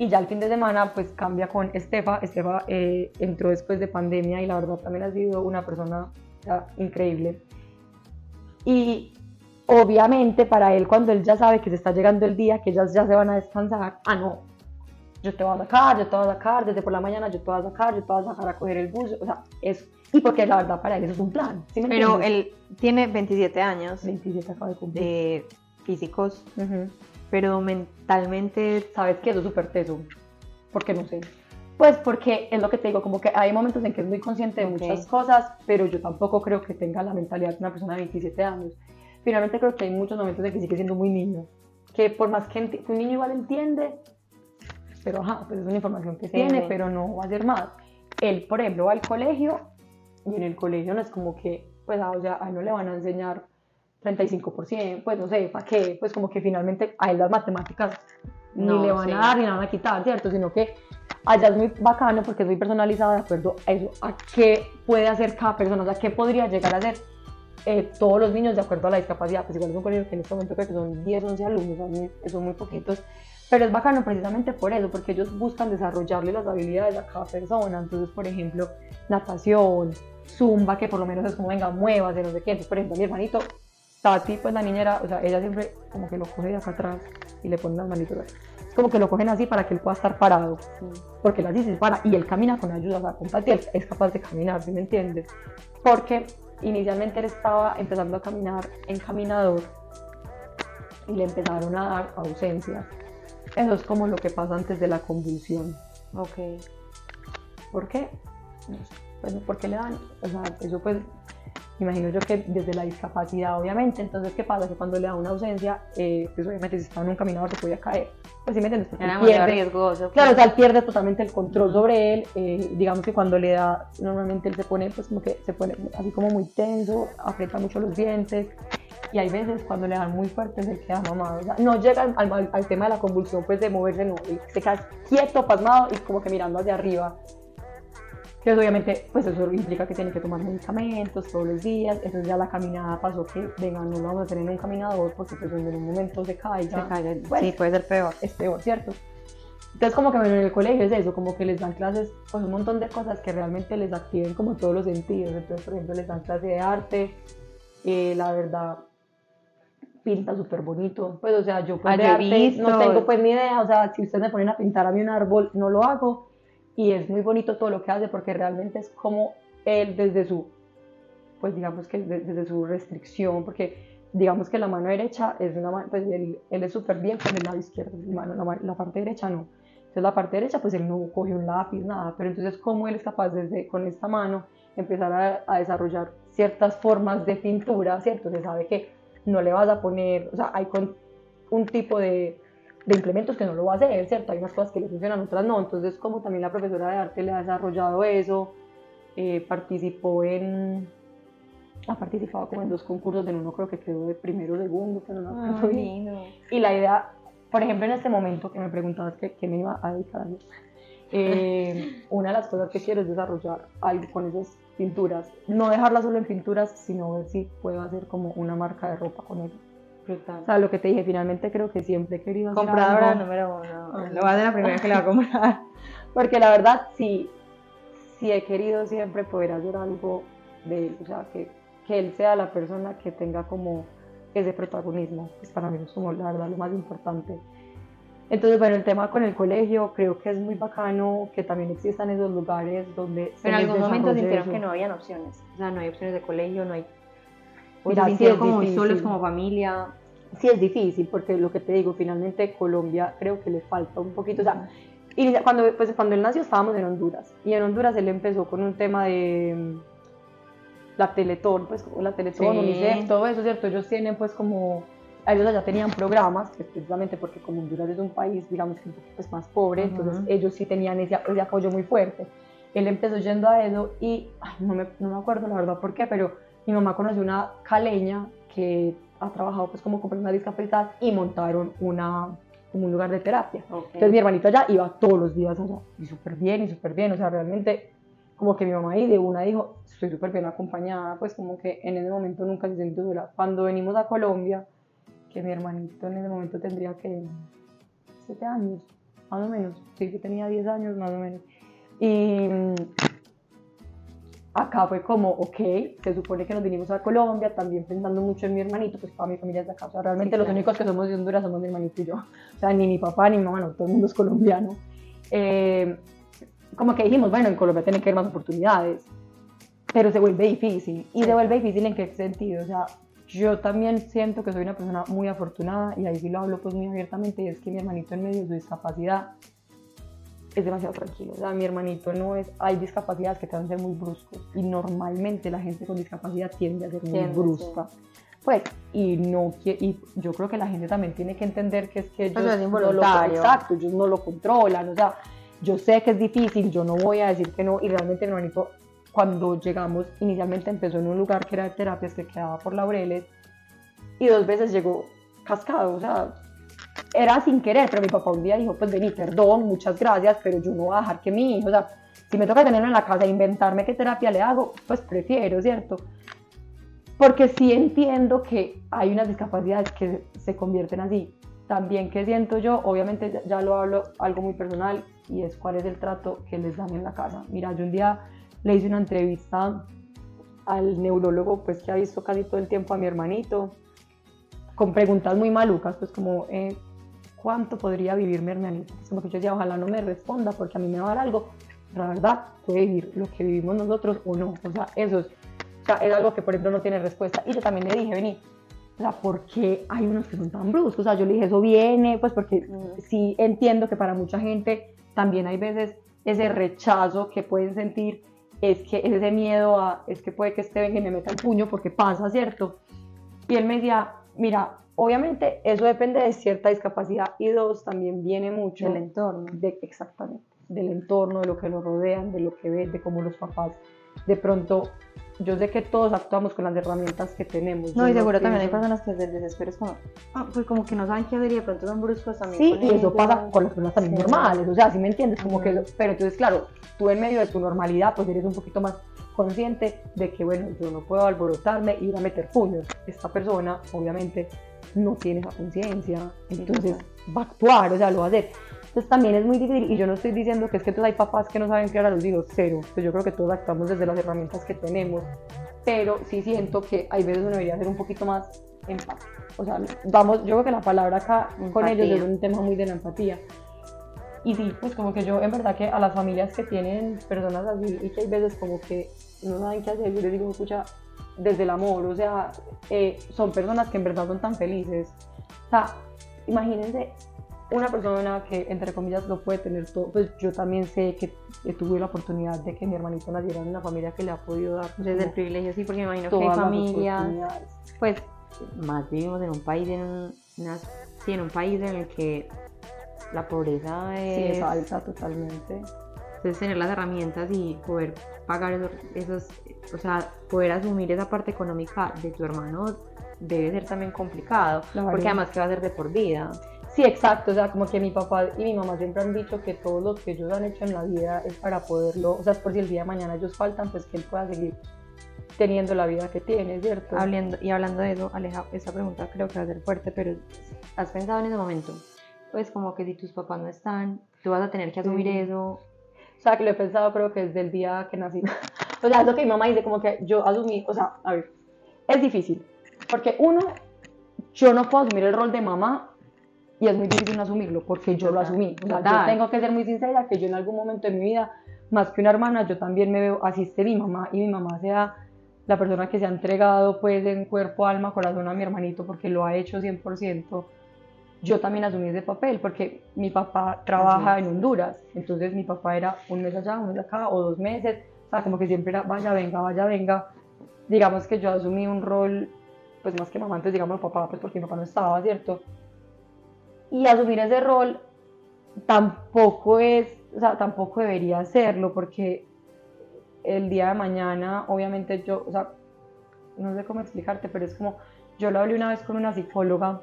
Speaker 2: y ya el fin de semana pues cambia con Estefa. Estefa eh, entró después de pandemia y la verdad también ha sido una persona sea, increíble. Y obviamente para él cuando él ya sabe que se está llegando el día, que ellas ya se van a descansar, ah no, yo te voy a sacar, yo te voy a sacar, desde por la mañana yo te voy a sacar, yo te voy a sacar a coger el bus, o sea, eso. Y porque la verdad para él eso es un plan. ¿sí me
Speaker 1: Pero
Speaker 2: entiendes?
Speaker 1: él tiene 27 años
Speaker 2: 27 acaba de cumplir.
Speaker 1: de físicos,
Speaker 2: Ujú.
Speaker 1: Pero mentalmente
Speaker 2: Sabes que es súper teso, porque no sé. Pues porque es lo que te digo, como que hay momentos en que es muy consciente de
Speaker 1: Ok.
Speaker 2: muchas cosas, pero yo tampoco creo que tenga la mentalidad de una persona de 27 años. Finalmente creo que hay muchos momentos en que sigue siendo muy niño, que por más que, un niño igual entiende, pero ajá, pues es una información que
Speaker 1: Sí,
Speaker 2: tiene,
Speaker 1: sí.
Speaker 2: pero no va a hacer más. Él, por ejemplo, va al colegio y en el colegio no es como que, pues, ah, o sea, a él no le van a enseñar 35%, pues no sé, ¿para qué? Pues como que finalmente a él las matemáticas ni
Speaker 1: No,
Speaker 2: le van
Speaker 1: sí.
Speaker 2: a dar ni le van a quitar, ¿cierto? Sino que allá es muy bacano porque es muy personalizado de acuerdo a eso, a qué puede hacer cada persona, o sea, qué podría llegar a hacer eh, todos los niños de acuerdo a la discapacidad. Pues igual es un colegio que en este momento creo que son 10, 11 alumnos, son muy, poquitos, pero es bacano precisamente por eso, porque ellos buscan desarrollarle las habilidades a cada persona. Entonces, por ejemplo, natación, zumba, que por lo menos es como, venga, muévase, no sé qué. Entonces, por ejemplo, mi hermanito, Tati, pues la niñera, o sea, ella siempre como que lo coge de acá atrás y le pone las manitos así. Es como que lo cogen así para que él pueda estar parado, porque él así se para y él camina con ayuda, o sea, con Tati él es capaz de caminar, ¿sí me entiendes? Porque inicialmente él estaba empezando a caminar en caminador y le empezaron a dar ausencias. Eso es como lo que pasa antes de la convulsión.
Speaker 1: Ok.
Speaker 2: ¿Por qué? No sé. Pues, ¿por qué le dan? O sea, eso pues, me imagino yo que desde la discapacidad, obviamente. Entonces, ¿qué pasa? Que cuando le da una ausencia, eh, pues obviamente si estaba en un caminador se podía caer. Pues sí me entiendes, porque
Speaker 1: Era
Speaker 2: él
Speaker 1: demasiado
Speaker 2: pierde,
Speaker 1: riesgoso.
Speaker 2: Claro, o
Speaker 1: pues.
Speaker 2: sea, él pierde totalmente el control sobre él. eh, digamos que cuando le da, normalmente él se pone, pues como que se pone así como muy tenso, aprieta mucho los dientes. Y hay veces cuando le dan muy fuerte se queda mamado. O sea, no llega al, al- al tema de la convulsión, pues de moverse, no. él se queda quieto, pasmado y como que mirando hacia arriba. Que obviamente, pues eso implica que tiene que tomar medicamentos todos los días. Entonces ya la caminada pasó que, venga, no lo vamos a tener en un caminador porque pues en un momento se caiga
Speaker 1: Se cae.
Speaker 2: Pues,
Speaker 1: sí, puede ser peor.
Speaker 2: es peor, ¿cierto? Entonces como que bueno, en el colegio es eso, como que les dan clases, pues un montón de cosas que realmente les activen como todos los sentidos. Entonces, por ejemplo, les dan clase de arte, eh, la verdad, pinta súper bonito. Pues, o sea, yo pues
Speaker 1: Ah,
Speaker 2: de arte no tengo pues ni idea, o sea, si ustedes me ponen a pintar a mí un árbol, no lo hago. Y es muy bonito todo lo que hace porque realmente es como él desde su, pues digamos que de- desde su restricción, porque digamos que la mano derecha es una mano, pues él, él es súper bien con el lado izquierdo, mano, la, la parte derecha no. Entonces la parte derecha pues él no coge un lápiz, nada, pero entonces cómo él es capaz desde con esta mano empezar a, a desarrollar ciertas formas de pintura, ¿cierto? Se sabe que no le vas a poner, o sea, hay con un tipo de, de implementos que no lo va a hacer, ¿cierto? Hay unas cosas que le funcionan, otras no. Entonces, como también la profesora de arte le ha desarrollado eso, eh, participó en, ha participado como en dos concursos, en uno creo que quedó de primero o segundo, pero no me acuerdo bien.
Speaker 1: lindo.
Speaker 2: Y la idea, por ejemplo, en este momento que me preguntabas que, que me iba a dedicar a eso, eh, una de las cosas que quiero es desarrollar algo con esas pinturas. No dejarlas solo en pinturas, sino ver si puedo hacer como una marca de ropa con ello.
Speaker 1: Brutal.
Speaker 2: O sea, lo que te dije, finalmente creo que siempre he querido
Speaker 1: Compradora
Speaker 2: algo,
Speaker 1: número uno.
Speaker 2: Ah.
Speaker 1: Lo va a hacer la primera que le va a comprar.
Speaker 2: Porque la verdad, sí, sí he querido siempre poder hacer algo de él. O sea, que, que él sea la persona que tenga como ese protagonismo. Pues para mí es como la verdad lo más importante. Entonces, bueno, el tema con el colegio, creo que es muy bacano que también existan esos lugares donde
Speaker 1: Pero en algún momento sintieron
Speaker 2: eso.
Speaker 1: que no habían opciones. O sea, no hay opciones de colegio, no hay. O
Speaker 2: Mira,
Speaker 1: se
Speaker 2: sí
Speaker 1: como
Speaker 2: difícil.
Speaker 1: solos como familia.
Speaker 2: Sí es difícil, porque lo que te digo, finalmente Colombia creo que le falta un poquito, o sea, y cuando, pues, cuando él nació estábamos en Honduras, y en Honduras él empezó con un tema de mm, la Teletón, pues la Teletón,
Speaker 1: Sí.
Speaker 2: UNICEF, todo eso, ¿cierto? Ellos tienen pues como, ellos allá tenían programas, que precisamente porque como Honduras es un país, digamos que un poquito pues, más pobre,
Speaker 1: Ujú.
Speaker 2: entonces ellos sí tenían ese, ese apoyo muy fuerte. Él empezó yendo a eso y ay, no, me, no me acuerdo la verdad por qué, pero mi mamá conoció una caleña que ha trabajado pues como con personas discapacitadas y montaron una, como un lugar de terapia. Entonces mi hermanito allá iba todos los días allá y súper bien y súper bien, o sea, realmente como que mi mamá ahí de una dijo, estoy súper bien acompañada, pues como que en ese momento nunca se sintió sola. Cuando venimos a Colombia, que mi hermanito en ese momento tendría que 7 años, más o menos, sí, yo tenía 10 años más o menos. Y acá fue como, ok, se supone que nos vinimos a Colombia, también pensando mucho en mi hermanito, pues toda mi familia es de acá, o sea, realmente
Speaker 1: Sí,
Speaker 2: los
Speaker 1: claro.
Speaker 2: únicos que somos de Honduras somos mi hermanito y yo, o sea, ni mi papá ni mi mamá, no, todo el mundo es colombiano. Eh, como que dijimos, bueno, en Colombia tiene que haber más oportunidades, pero se vuelve difícil. ¿Y se vuelve difícil en qué sentido? O sea, yo también siento que soy una persona muy afortunada y ahí sí lo hablo pues muy abiertamente y es que mi hermanito en medio de su discapacidad es demasiado tranquilo. O sea, mi hermanito no es, hay discapacidades que te van a ser muy bruscos y normalmente la gente con discapacidad tiende a ser muy brusca. Pues, y no y yo creo que la gente también tiene que entender que es que ellos
Speaker 1: es
Speaker 2: no lo, exacto, ellos no lo controlan, o sea, yo sé que es difícil, yo no voy a decir que no, y realmente mi hermanito, cuando llegamos, inicialmente empezó en un lugar que era de terapias que quedaba por Laureles, y dos veces llegó cascado, o sea, era sin querer, pero mi papá un día dijo, pues vení, perdón, muchas gracias, pero yo no voy a dejar que mi hijo, o sea, si me toca tenerlo en la casa e inventarme qué terapia le hago, pues prefiero, ¿cierto? Porque sí entiendo que hay unas discapacidades que se convierten así. También que siento yo, obviamente ya, lo hablo algo muy personal, y es cuál es el trato que les dan en la casa. Mira, yo un día le hice una entrevista al neurólogo, pues que ha visto casi todo el tiempo a mi hermanito, con preguntas muy malucas, pues como, eh, ¿cuánto podría vivir mi hermanito? Pues como que yo decía, ojalá no me responda porque a mí me va a dar algo. La verdad, puede vivir lo que vivimos nosotros o no. O sea, eso es, o sea, es algo que por ejemplo no tiene respuesta. Y yo también le dije, vení, o sea, ¿por qué hay unos que son tan bruscos? O sea, yo le dije, eso viene, pues porque
Speaker 1: Mm.
Speaker 2: sí entiendo que para mucha gente también hay veces ese rechazo que pueden sentir, es que es ese miedo a, es que puede que este venga y me meta el puño porque pasa, ¿cierto? Y él me decía, mira, obviamente eso depende de cierta discapacidad y dos, también viene mucho
Speaker 1: Del entorno.
Speaker 2: de, exactamente, del entorno, de lo que lo rodean, de lo que ven, de cómo los papás, de pronto, yo sé que todos actuamos con las herramientas que tenemos.
Speaker 1: No, y seguro también hay personas que desde el desespero es como, ah, pues como que no saben qué hacer y de pronto son bruscos también.
Speaker 2: Sí, y eso
Speaker 1: ellos.
Speaker 2: pasa con las personas también
Speaker 1: Sí.
Speaker 2: normales, o sea, si me entiendes, como que,
Speaker 1: Ujú.
Speaker 2: pero entonces, claro, tú en medio de tu normalidad, pues eres un poquito más consciente de que, bueno, yo no puedo alborotarme y ir a meter puños. Esta persona, obviamente, no tiene esa conciencia, entonces va a actuar, o sea, lo va a hacer. Entonces también es muy difícil, y yo no estoy diciendo que es que entonces hay papás que no saben criar a los hijos, cero. Pues yo creo que todos actuamos desde las herramientas que tenemos, pero sí siento que hay veces uno debería ser un poquito más empático. O sea, vamos, yo creo que la palabra acá con ellos es
Speaker 1: Empatía.
Speaker 2: un tema muy de la empatía. Y sí, pues como que yo en verdad que a las familias que tienen personas así y que hay veces como que no saben qué hacer, yo les digo, escucha, desde el amor, o sea, eh, son personas que en verdad son tan felices. O sea, imagínense una persona que entre comillas lo puede tener todo, pues yo también sé que tuve la oportunidad de que mi hermanito naciera en una familia que le ha podido dar
Speaker 1: Desde el privilegio, sí, porque me imagino que hay familias, pues más vivimos en un país, en un, una- sí, en un país en el que la pobreza
Speaker 2: Sí,
Speaker 1: es,
Speaker 2: es alta totalmente.
Speaker 1: entonces tener las herramientas y poder pagar esos, esos, o sea, poder asumir esa parte económica de tu hermano debe ser también complicado, porque además que va a ser de por vida.
Speaker 2: Sí, exacto, o sea, como que mi papá y mi mamá siempre han dicho que todo lo que ellos han hecho en la vida es para poderlo, o sea, es por si el día de mañana ellos faltan, pues que él pueda seguir teniendo la vida que tiene, ¿cierto?
Speaker 1: Hablando, y hablando de eso, Aleja, esta pregunta creo que va a ser fuerte, pero ¿has pensado en ese momento? Pues como que si tus papás no están, tú vas a tener que asumir
Speaker 2: Sí.
Speaker 1: eso.
Speaker 2: O sea, que lo he pensado creo que desde el día que nací. o sea, es lo que mi mamá dice, como que yo asumí, o sea, a ver, es difícil, porque uno, yo no puedo asumir el rol de mamá y es muy difícil no asumirlo, porque yo lo asumí. O sea, yo tengo que ser muy sincera que yo en algún momento de mi vida, más que una hermana, yo también me veo, así esté mi mamá y mi mamá sea la persona que se ha entregado pues en cuerpo, alma, corazón a mi hermanito porque lo ha hecho 100%, yo también asumí ese papel porque mi papá trabaja en Honduras, entonces mi papá era un mes allá, un mes acá o dos meses, o sea, como que siempre era vaya, venga, vaya, venga. Digamos que yo asumí un rol, pues más que mamá, antes digamos papá, pues porque mi papá no estaba, ¿cierto? Y asumir ese rol tampoco es, o sea, tampoco debería hacerlo porque el día de mañana, obviamente yo, o sea, no sé cómo explicarte, pero es como, yo lo hablé una vez con una psicóloga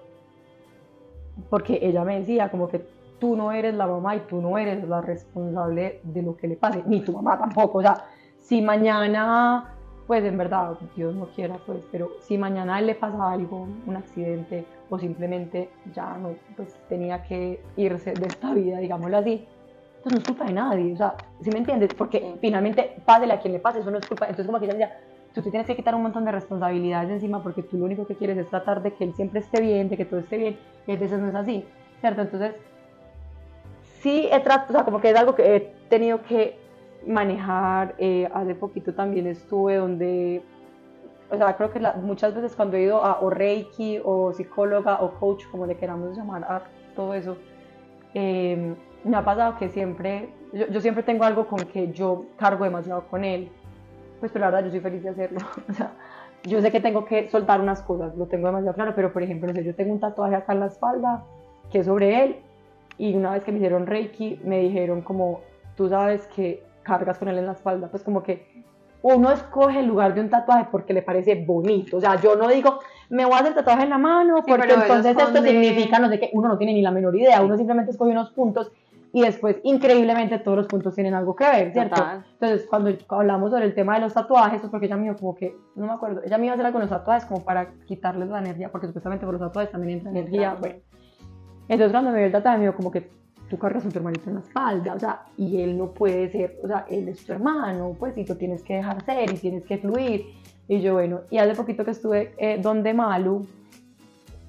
Speaker 2: porque ella me decía como que tú no eres la mamá y tú no eres la responsable de lo que le pase, ni tu mamá tampoco, o sea, si mañana, pues en verdad, Dios no quiera, pues, pero si mañana le pasa algo, un accidente, o simplemente ya no, pues tenía que irse de esta vida, digámoslo así, pues no es culpa de nadie, o sea, ¿sí me entiendes? Porque finalmente, pásele a quien le pase, eso no es culpa, entonces como que ella decía, tú te tienes que quitar un montón de responsabilidades de encima porque tú lo único que quieres es tratar de que él siempre esté bien, de que todo esté bien, y a veces no es así, ¿cierto? Entonces, sí he tratado, o sea, como que es algo que he tenido que manejar, eh, hace poquito también estuve donde, o sea, creo que la- muchas veces cuando he ido a o Reiki o psicóloga o coach, como le queramos llamar a todo eso, eh, me ha pasado que siempre, yo, yo, siempre tengo algo con que yo cargo demasiado con él, pues pero la verdad yo soy feliz de hacerlo, o sea, yo sé que tengo que soltar unas cosas, lo tengo demasiado claro, pero por ejemplo, no sé, yo tengo un tatuaje acá en la espalda que es sobre él y una vez que me hicieron Reiki me dijeron como, tú sabes que cargas con él en la espalda, pues como que uno escoge el lugar de un tatuaje porque le parece bonito, o sea, yo no digo, me voy a hacer tatuaje en la mano porque entonces esto significa no sé qué, uno no tiene ni la menor idea, uno simplemente escoge unos puntos y después increíblemente todos los puntos tienen algo que ver, ¿cierto? Entonces cuando hablamos sobre el tema de los tatuajes, es porque ella me dijo como que, no me acuerdo, ella me iba a hacer algo con los tatuajes como para quitarles la energía, porque supuestamente por los tatuajes también entra energía, bueno. Entonces cuando me vio el tatuaje me dijo como que tú cargas a tu hermanito en la espalda, o sea, y él no puede ser, o sea, él es tu hermano, pues, y tú tienes que dejar ser y tienes que fluir. Y yo, bueno, y hace poquito que estuve eh, donde Malu,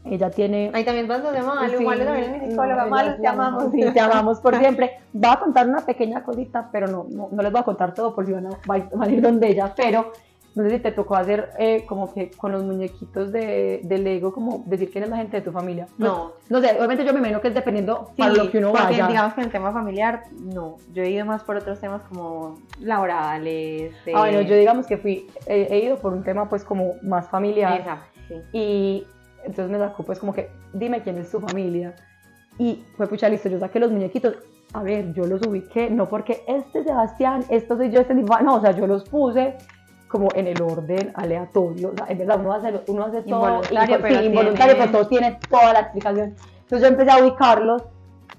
Speaker 2: ella tiene...
Speaker 1: Ahí también vas donde Malu, sí, Malu también es mi psicóloga, Malu, te amamos.
Speaker 2: Sí, te amamos por siempre. Va a contar una pequeña cosita, pero no, no, no les voy a contar todo por si van a, van a ir donde ella, pero no sé si te tocó hacer eh, como que con los muñequitos de, de, Lego, como decir quién es la gente de tu familia.
Speaker 1: Pues, no.
Speaker 2: No sé, obviamente yo me imagino que es dependiendo para lo que uno
Speaker 1: porque,
Speaker 2: vaya.
Speaker 1: digamos que en el tema familiar, no. Yo he ido más por otros temas como laborales.
Speaker 2: Eh... Ah, bueno, yo digamos que fui, eh, he ido por un tema pues como más familiar.
Speaker 1: Esa, sí.
Speaker 2: Y entonces me sacó pues como que, dime quién es tu familia. Y fue pucha, listo, yo saqué los muñequitos. A ver, yo los ubiqué, no porque este Sebastián, esto soy yo, este no, o sea, yo los puse como en el orden aleatorio, o sea, en verdad uno hace, uno hace todo
Speaker 1: involuntario, pero,
Speaker 2: sí, involuntario, pero todo tiene toda la explicación. Entonces yo empecé a ubicarlos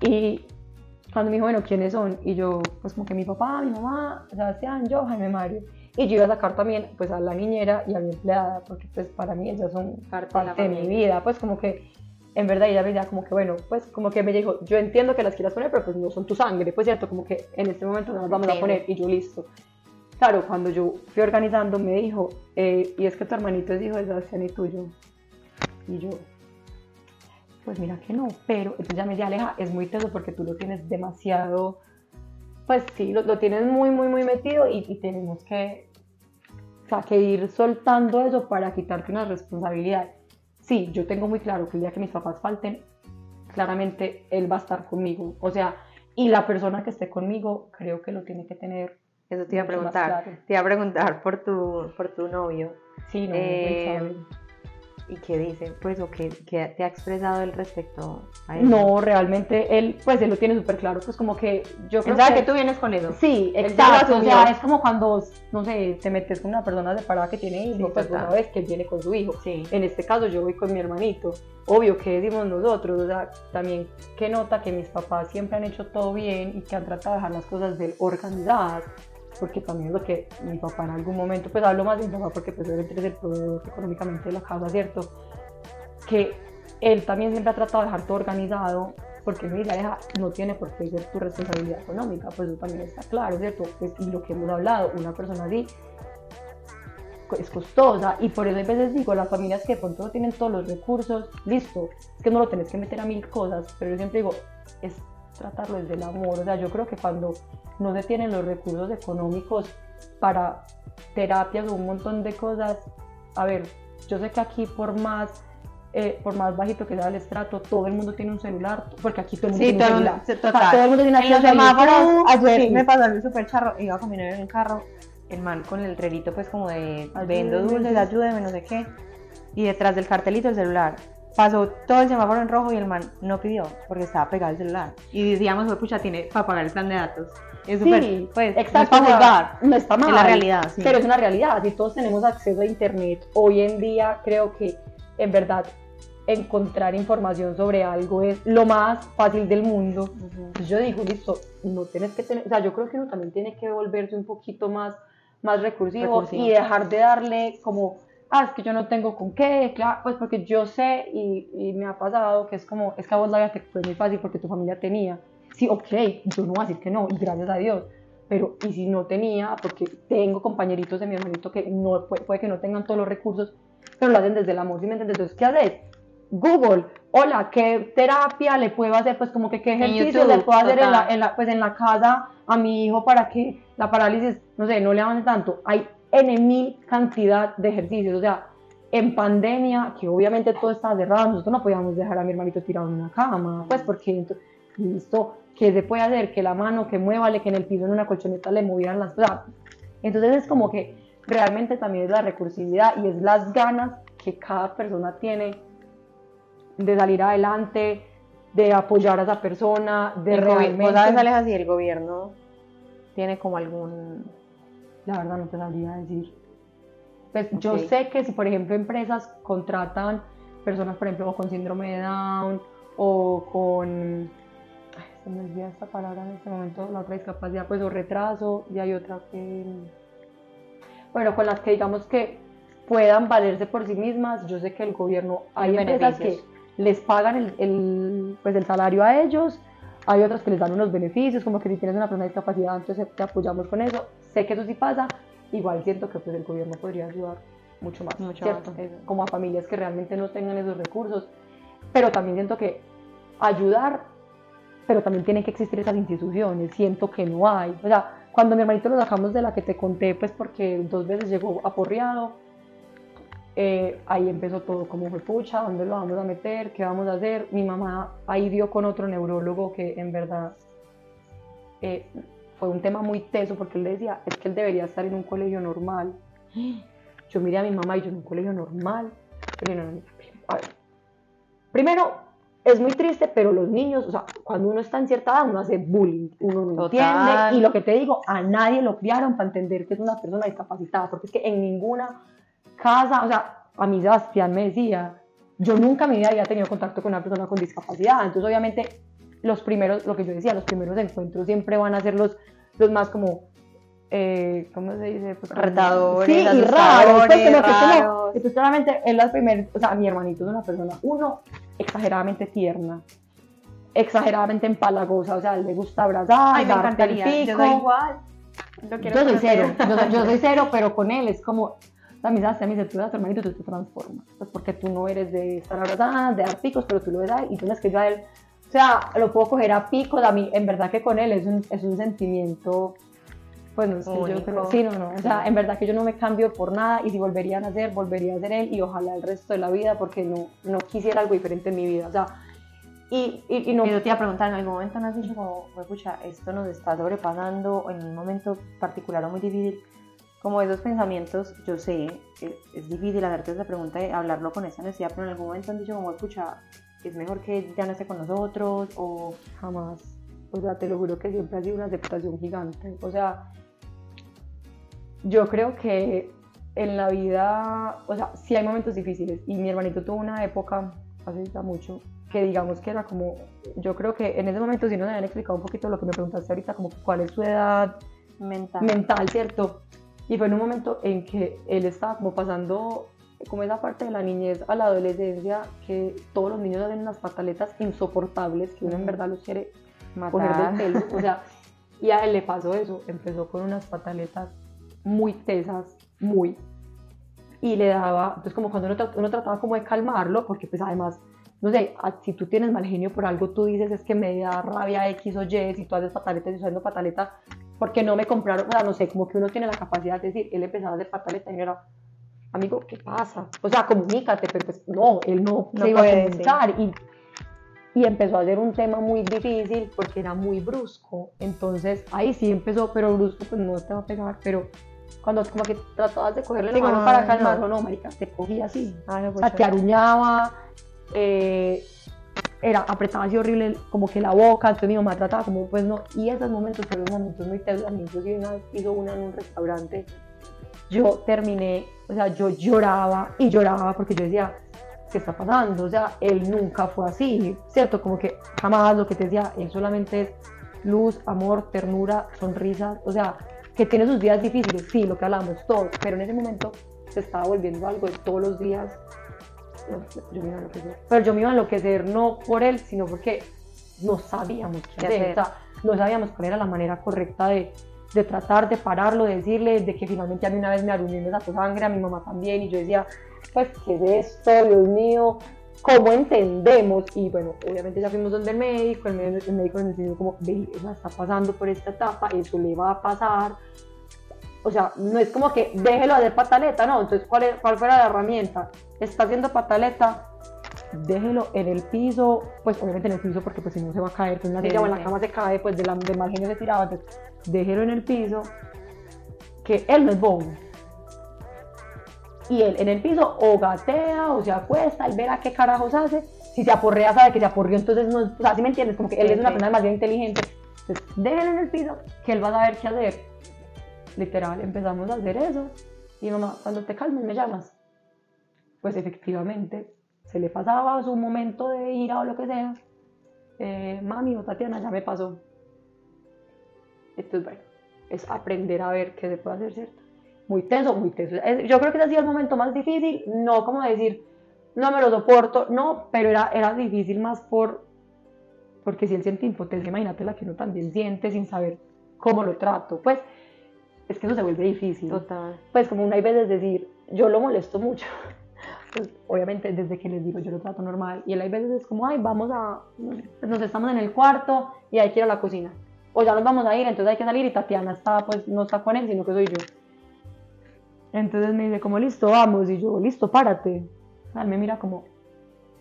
Speaker 2: y cuando me dijo, bueno, ¿quiénes son? Y yo, pues como que mi papá, mi mamá, Sebastián, yo, Jaime Mario. Y yo iba a sacar también pues a la niñera y a mi empleada, porque pues para mí ellas son parte, parte de mi vida, pues como que en verdad ella me decía como que bueno, pues como que me dijo, yo entiendo que las quieras poner, pero pues no son tu sangre, pues cierto, como que en este momento no las vamos a poner y yo listo. Claro, cuando yo fui organizando me dijo, eh, y es que tu hermanito es hijo de Sebastián y tuyo. Y yo, pues mira que no, pero entonces ya me decía, Aleja, es muy teso porque tú lo tienes demasiado, pues sí, lo, lo tienes muy, muy, muy metido y, tenemos que, o sea, que ir soltando eso para quitarte una responsabilidad. Sí, yo tengo muy claro que el día que mis papás falten, claramente él va a estar conmigo, o sea, y la persona que esté conmigo creo que lo tiene que tener
Speaker 1: eso te iba a preguntar. Claro. Te iba a preguntar por tu, por tu novio.
Speaker 2: Sí, no, eh,
Speaker 1: ¿Y qué dice? Pues, o qué, qué, te ha expresado él respecto a eso?
Speaker 2: No, realmente él, pues, él lo tiene súper claro. Pues, como que yo creo
Speaker 1: que... que tú vienes con eso.
Speaker 2: Sí, exacto. O sea, es como cuando, no sé, te metes con una persona separada que tiene hijos, sí, pues, una vez que viene con su hijo.
Speaker 1: Sí.
Speaker 2: En este caso, yo voy con mi hermanito. Obvio, ¿qué decimos nosotros? O sea, también, que nota que mis papás siempre han hecho todo bien y que han tratado de dejar las cosas bien organizadas porque también lo que mi papá en algún momento, pues hablo más de mi papá porque pues obviamente es el proveedor económicamente de la casa, ¿cierto? Que él también siempre ha tratado de dejar todo organizado porque mi hija no tiene por qué ser tu responsabilidad económica, pues eso también está claro, ¿cierto? Pues, y lo que hemos hablado, una persona así es costosa y por eso a veces digo, las familias que de pronto no tienen todos los recursos, listo, es que no lo tenés que meter a mil cosas, pero yo siempre digo, es tratarlo desde el amor, o sea, yo creo que cuando no se tienen los recursos económicos para terapias o un montón de cosas. A ver, yo sé que aquí por más, eh, por más bajito que sea el estrato, todo el mundo tiene un celular, porque aquí todo el mundo
Speaker 1: sí,
Speaker 2: tiene
Speaker 1: todo,
Speaker 2: un celular.
Speaker 1: Sí, total.
Speaker 2: todo el mundo tiene
Speaker 1: en los
Speaker 2: semáforos.
Speaker 1: Ayer sí. me pasó algo súper charro, iba a caminar en el carro, el man con el relito pues como de vendo dulces, ayúdeme, no sé qué, y detrás del cartelito el celular pasó todo el semáforo en rojo y el man no pidió porque estaba pegado el celular. Y decíamos, pucha, tiene para pagar el plan de datos. Es super,
Speaker 2: sí,
Speaker 1: pues,
Speaker 2: exacto,
Speaker 1: no es para
Speaker 2: no está mal.
Speaker 1: Es la realidad, sí.
Speaker 2: Pero es una realidad. Si todos tenemos acceso a Internet, hoy en día creo que en verdad encontrar información sobre algo es lo más fácil del mundo. Uh -huh. Yo digo, listo, no tienes que tener, o sea, yo creo que uno también tiene que volverse un poquito más, más recursivo, recursivo. y dejar de darle como ah, es que yo no tengo con qué, claro, pues porque yo sé y, y, me ha pasado que es como, es que a vos la vida te fue muy fácil porque tu familia tenía. Sí, ok, yo no voy a decir que no, y gracias a Dios, pero y si no tenía, porque tengo compañeritos de mi hermanito que no, puede, puede que no tengan todos los recursos, pero lo hacen desde el amor, ¿sí me entiendes? Entonces, ¿qué haces? Google, hola, ¿qué terapia le puedo hacer? Pues como que qué ejercicio le puedo hacer en la, en la, pues en la casa a mi hijo para que la parálisis, no sé, no le avance tanto. Hay en mil cantidad de ejercicios, o sea, en pandemia, que obviamente todo estaba cerrado, nosotros no podíamos dejar a mi hermanito tirado en una cama, pues porque listo, ¿qué se puede hacer? Que la mano, que muévale, que en el piso en una colchoneta le movieran las cosas. Entonces es como que realmente también es la recursividad y es las ganas que cada persona tiene de salir adelante, de apoyar a esa persona, de
Speaker 1: el
Speaker 2: realmente...
Speaker 1: ¿Vos sabes, Aleja, si el gobierno tiene como algún...
Speaker 2: La verdad no te sabría decir. Pues yo
Speaker 1: Ok.
Speaker 2: sé que si, por ejemplo, empresas contratan personas, por ejemplo, o con síndrome de Down o con... ay, se me olvida esta palabra en este momento, la otra discapacidad, pues o retraso, y hay otra que... Bueno, con las que digamos que puedan valerse por sí mismas, yo sé que el gobierno, hay
Speaker 1: Hay
Speaker 2: empresas que les pagan el, el, pues el salario a ellos, hay otras que les dan unos beneficios, como que si tienes una persona discapacidad, entonces te apoyamos con eso. Sé que eso sí pasa, igual siento que pues el gobierno podría ayudar mucho más,
Speaker 1: Mucho
Speaker 2: ¿cierto?
Speaker 1: más, eso.
Speaker 2: Como a familias que realmente no tengan esos recursos, pero también siento que ayudar, pero también tienen que existir esas instituciones, siento que no hay. O sea, cuando mi hermanito lo sacamos de la que te conté, pues porque dos veces llegó aporreado, eh, ahí empezó todo como fue pucha, ¿dónde lo vamos a meter? ¿Qué vamos a hacer? Mi mamá ahí dio con otro neurólogo que en verdad eh, fue un tema muy teso porque él decía, es que él debería estar en un colegio normal. Yo miré a mi mamá y yo en un colegio normal. Dije, no, no, no, a ver, Primero, es muy triste, pero los niños, o sea, cuando uno está en cierta edad, uno hace bullying, uno no entiende. Y lo que te digo, a nadie lo criaron para entender que es una persona discapacitada, porque es que en ninguna casa, o sea, a mí Sebastián me decía, yo nunca en mi vida había tenido contacto con una persona con discapacidad, entonces obviamente los primeros, lo que yo decía, los primeros encuentros siempre van a ser los, los más como, eh, ¿cómo se dice? Pues,
Speaker 1: Retadores,
Speaker 2: Sí, y raros, pues, que como-
Speaker 1: raros.
Speaker 2: entonces claramente él las primeras, o sea, mi hermanito es una persona, uno, exageradamente tierna, exageradamente empalagosa, o sea, le gusta abrazar,
Speaker 1: Ay, me
Speaker 2: darte el
Speaker 1: encantaría. Yo
Speaker 2: pico.
Speaker 1: soy igual. Lo
Speaker 2: Yo soy
Speaker 1: conocer.
Speaker 2: cero, yo soy cero, pero con él es como, a mí, ¿sabes? A mí se tú ves a tu hermanito, tú te transformas, pues porque tú no eres de estar abrazada, de dar picos, pero tú lo ves a él y tú no es que yo a él, o sea, lo puedo coger a picos, a mí, en verdad que con él es un, es un sentimiento, pues no que yo creo, sí, no, no, o sea, en verdad que yo no me cambio por nada y si volverían a ser, volvería a ser él y ojalá el resto de la vida porque no, no quisiera algo diferente en mi vida, o sea, y, y, y no,
Speaker 1: yo te iba a preguntar, ¿en algún momento no has dicho como, "Jue pucha, esto nos está sobrepasando en un momento particular o muy difícil? Como esos pensamientos, yo sé, es, es difícil hacerte esa pregunta y hablarlo con esa necesidad, pero en algún momento han dicho como, pucha, es mejor que ya no esté con nosotros o
Speaker 2: Jamás. O sea, te lo juro que siempre ha sido una aceptación gigante. O sea, yo creo que en la vida, o sea, sí hay momentos difíciles. Y mi hermanito tuvo una época, hace ya mucho, que digamos que era como, yo creo que en ese momento sí nos habían explicado un poquito lo que me preguntaste ahorita, como cuál es su edad
Speaker 1: mental.
Speaker 2: mental, ¿cierto? Y fue en un momento en que él estaba como pasando como esa parte de la niñez a la adolescencia, que todos los niños hacen unas pataletas insoportables, que uno en verdad los quiere coger del
Speaker 1: Matar.
Speaker 2: pelo, o sea, y a él le pasó eso, empezó con unas pataletas muy tesas, muy, y le daba, entonces como cuando uno, tra- uno trataba como de calmarlo, porque pues además, no sé, si tú tienes mal genio por algo, tú dices es que me da rabia X o Y, si tú haces pataletas y haciendo pataletas, porque no me compraron, o sea, no sé, como que uno tiene la capacidad de decir, él empezaba a hacer pataletas y era, amigo, ¿qué pasa? O sea, comunícate, pero pues no, él no,
Speaker 1: No
Speaker 2: se iba a comunicar y y empezó a ser un tema muy difícil porque era muy brusco. Entonces ahí sí empezó, pero brusco pues no te va a pegar, pero cuando como que tratabas de cogerle la mano para
Speaker 1: no.
Speaker 2: calmarlo, no, marica, te cogía así.
Speaker 1: Ay,
Speaker 2: O sea,
Speaker 1: pucha.
Speaker 2: te aruñaba, eh, era, apretaba así horrible como que la boca, entonces mi mamá trataba como, pues no, y esos momentos fueron momentos muy mí inclusive una vez hizo una en un restaurante, yo terminé, o sea, yo lloraba y lloraba porque yo decía, ¿qué está pasando? O sea, él nunca fue así, ¿cierto? Como que jamás lo que te decía, él solamente es luz, amor, ternura, sonrisas, o sea, que tiene sus días difíciles, sí, lo que hablamos todos, pero en ese momento se estaba volviendo algo de todos los días. Yo me iba a enloquecer. Pero yo me iba a enloquecer no por él, sino porque no sabíamos qué
Speaker 1: ¿Qué
Speaker 2: hacer.
Speaker 1: hacer?
Speaker 2: O sea, no sabíamos cuál era la manera correcta de, de tratar de pararlo, de decirle, de que finalmente a mí una vez me y me sacó sangre, a mi mamá también, y yo decía, pues, ¿qué es esto? Dios mío, ¿cómo entendemos? Y bueno, obviamente ya fuimos donde el médico, el médico, el médico nos enseñó como, ve, ella está pasando por esta etapa, eso le va a pasar. O sea, no es como que déjelo de pataleta, no. Entonces, ¿cuál, es- cuál fue la herramienta? Está haciendo pataleta, déjelo en el piso, pues obviamente en el piso porque pues si no se va a caer, pues una
Speaker 1: Sí,
Speaker 2: silla o en la cama se cae, pues de, la, de mal genio se tiraba, entonces déjelo en el piso, que él no es bobo. Y él en el piso o gatea o se acuesta, él verá qué carajos hace, si se aporrea sabe que se aporrió, entonces no, o sea, ¿sí me entiendes? Como que él
Speaker 1: Sí,
Speaker 2: es una
Speaker 1: sí.
Speaker 2: persona demasiado inteligente, entonces déjelo en el piso, que él va a saber qué hacer. Literal, empezamos a hacer eso, y mamá, cuando te calmes me llamas pues efectivamente se le pasaba su momento de ira o lo que sea. Eh, mami o Tatiana ya me pasó. Entonces, bueno, es aprender a ver qué se puede hacer, ¿cierto? Muy tenso, muy tenso. Yo creo que ese ha sido el momento más difícil, no como decir, no me lo soporto, no, pero era, era difícil más por, porque si él siente impotencia, imagínate la que uno también siente sin saber cómo lo trato. Pues es que eso se vuelve difícil
Speaker 1: Total.
Speaker 2: pues como una hay veces decir, yo lo molesto mucho. Pues, obviamente desde que les digo yo lo trato normal y él hay veces es como, ay, vamos a, nos estamos en el cuarto y hay que ir a la cocina. O ya nos vamos a ir, entonces hay que salir y Tatiana está, pues no está con él, sino que soy yo. Entonces me dice como, listo, vamos. Y yo, listo, párate. Él me mira como,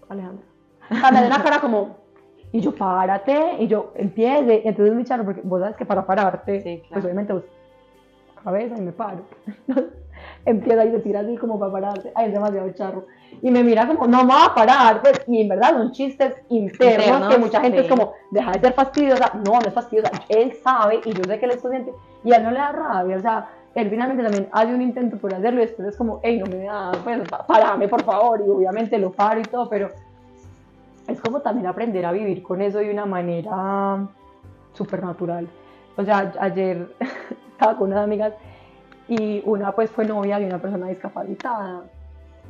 Speaker 2: Alejandra. Me da una cara como, y yo, párate. Y yo, empiece. Entonces me echaron, porque vos sabes que para pararte,
Speaker 1: Sí, claro.
Speaker 2: pues obviamente vos, cabeza y me paro. Empieza y se tira así como para pararse. Ay, es demasiado charro. Y me mira como, no me voy a parar. Pues, y en verdad son chistes internos,
Speaker 1: Internos,
Speaker 2: que mucha gente
Speaker 1: sí.
Speaker 2: es como, deja de ser fastidiosa. No, no es fastidiosa. Él sabe y yo sé que él es consciente. Y a él no le da rabia. O sea, él finalmente también hace un intento por hacerlo y después es como, hey, no me da, pues, pa- párame por favor. Y obviamente lo paro y todo, pero es como también aprender a vivir con eso de una manera súper natural. O sea, ayer estaba con unas amigas y una pues fue novia de una persona discapacitada.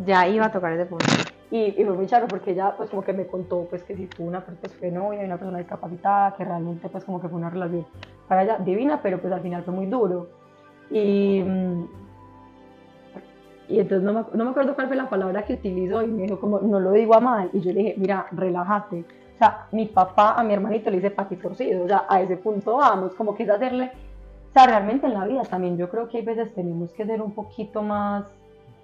Speaker 1: Ya iba a tocar ese punto.
Speaker 2: y, y fue muy charro porque ella pues como que me contó pues que si tuvo una pues fue novia de una persona discapacitada que realmente pues como que fue una relación para ella divina pero pues al final fue muy duro. Y mm, y entonces no me, no me acuerdo cuál fue la palabra que utilizó y me dijo como no lo digo a mal y yo le dije mira relájate o sea mi papá a mi hermanito le dice pati torcido o sea a ese punto vamos como que es hacerle o sea realmente en la vida también yo creo que hay veces tenemos que ser un poquito más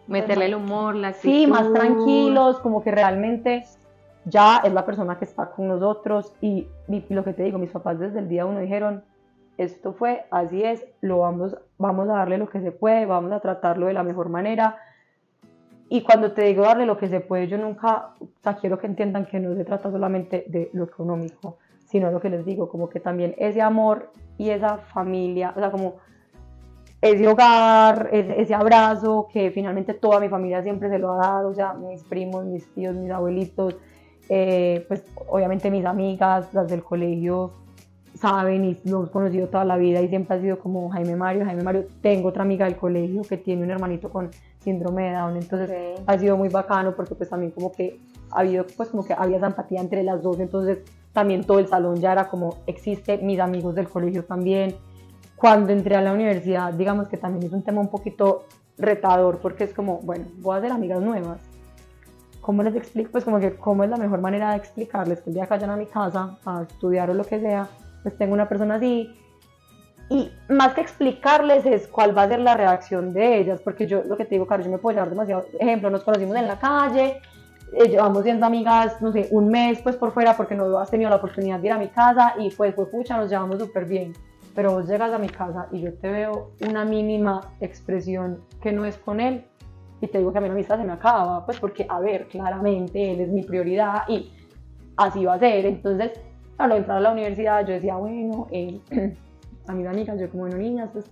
Speaker 1: Meterle el humor, la actitud.
Speaker 2: Sí, más tranquilos, como que realmente ya es la persona que está con nosotros y, y lo que te digo, mis papás desde el día uno dijeron, esto fue, así es, lo vamos, vamos a darle lo que se puede, vamos a tratarlo de la mejor manera. Y cuando te digo darle lo que se puede, yo nunca, o sea, quiero que entiendan que no se trata solamente de lo económico, sino lo que les digo, como que también ese amor y esa familia, o sea, como ese hogar, ese, ese abrazo que finalmente toda mi familia siempre se lo ha dado, o sea, mis primos, mis tíos, mis abuelitos, eh, pues obviamente mis amigas, las del colegio, saben y lo hemos conocido toda la vida y siempre ha sido como Jaime Mario, Jaime Mario, tengo otra amiga del colegio que tiene un hermanito con síndrome de Down, entonces ha sido muy bacano porque pues también como que ha habido, pues como que había esa empatía entre las dos, entonces también todo el salón ya era como existe, mis amigos del colegio también, cuando entré a la universidad, digamos que también es un tema un poquito retador porque es como, bueno, voy a hacer amigas nuevas. ¿Cómo les explico? Pues como que cómo es la mejor manera de explicarles que el día que vayan a mi casa a estudiar o lo que sea, pues tengo una persona así. Y más que explicarles es cuál va a ser la reacción de ellas, porque yo lo que te digo, Caro, yo me puedo llevar demasiado. Ejemplo, nos conocimos en la calle, eh, llevamos siendo amigas, no sé, un mes pues por fuera porque no has tenido la oportunidad de ir a mi casa y pues fue pucha, nos llevamos súper bien. Pero vos llegas a mi casa y yo te veo una mínima expresión que no es con él y te digo que a mí la amistad se me acaba, pues porque, a ver, claramente él es mi prioridad y así va a ser. Entonces, al entrar a la universidad yo decía, bueno, eh, a mis amigas, yo como, bueno, niñas, pues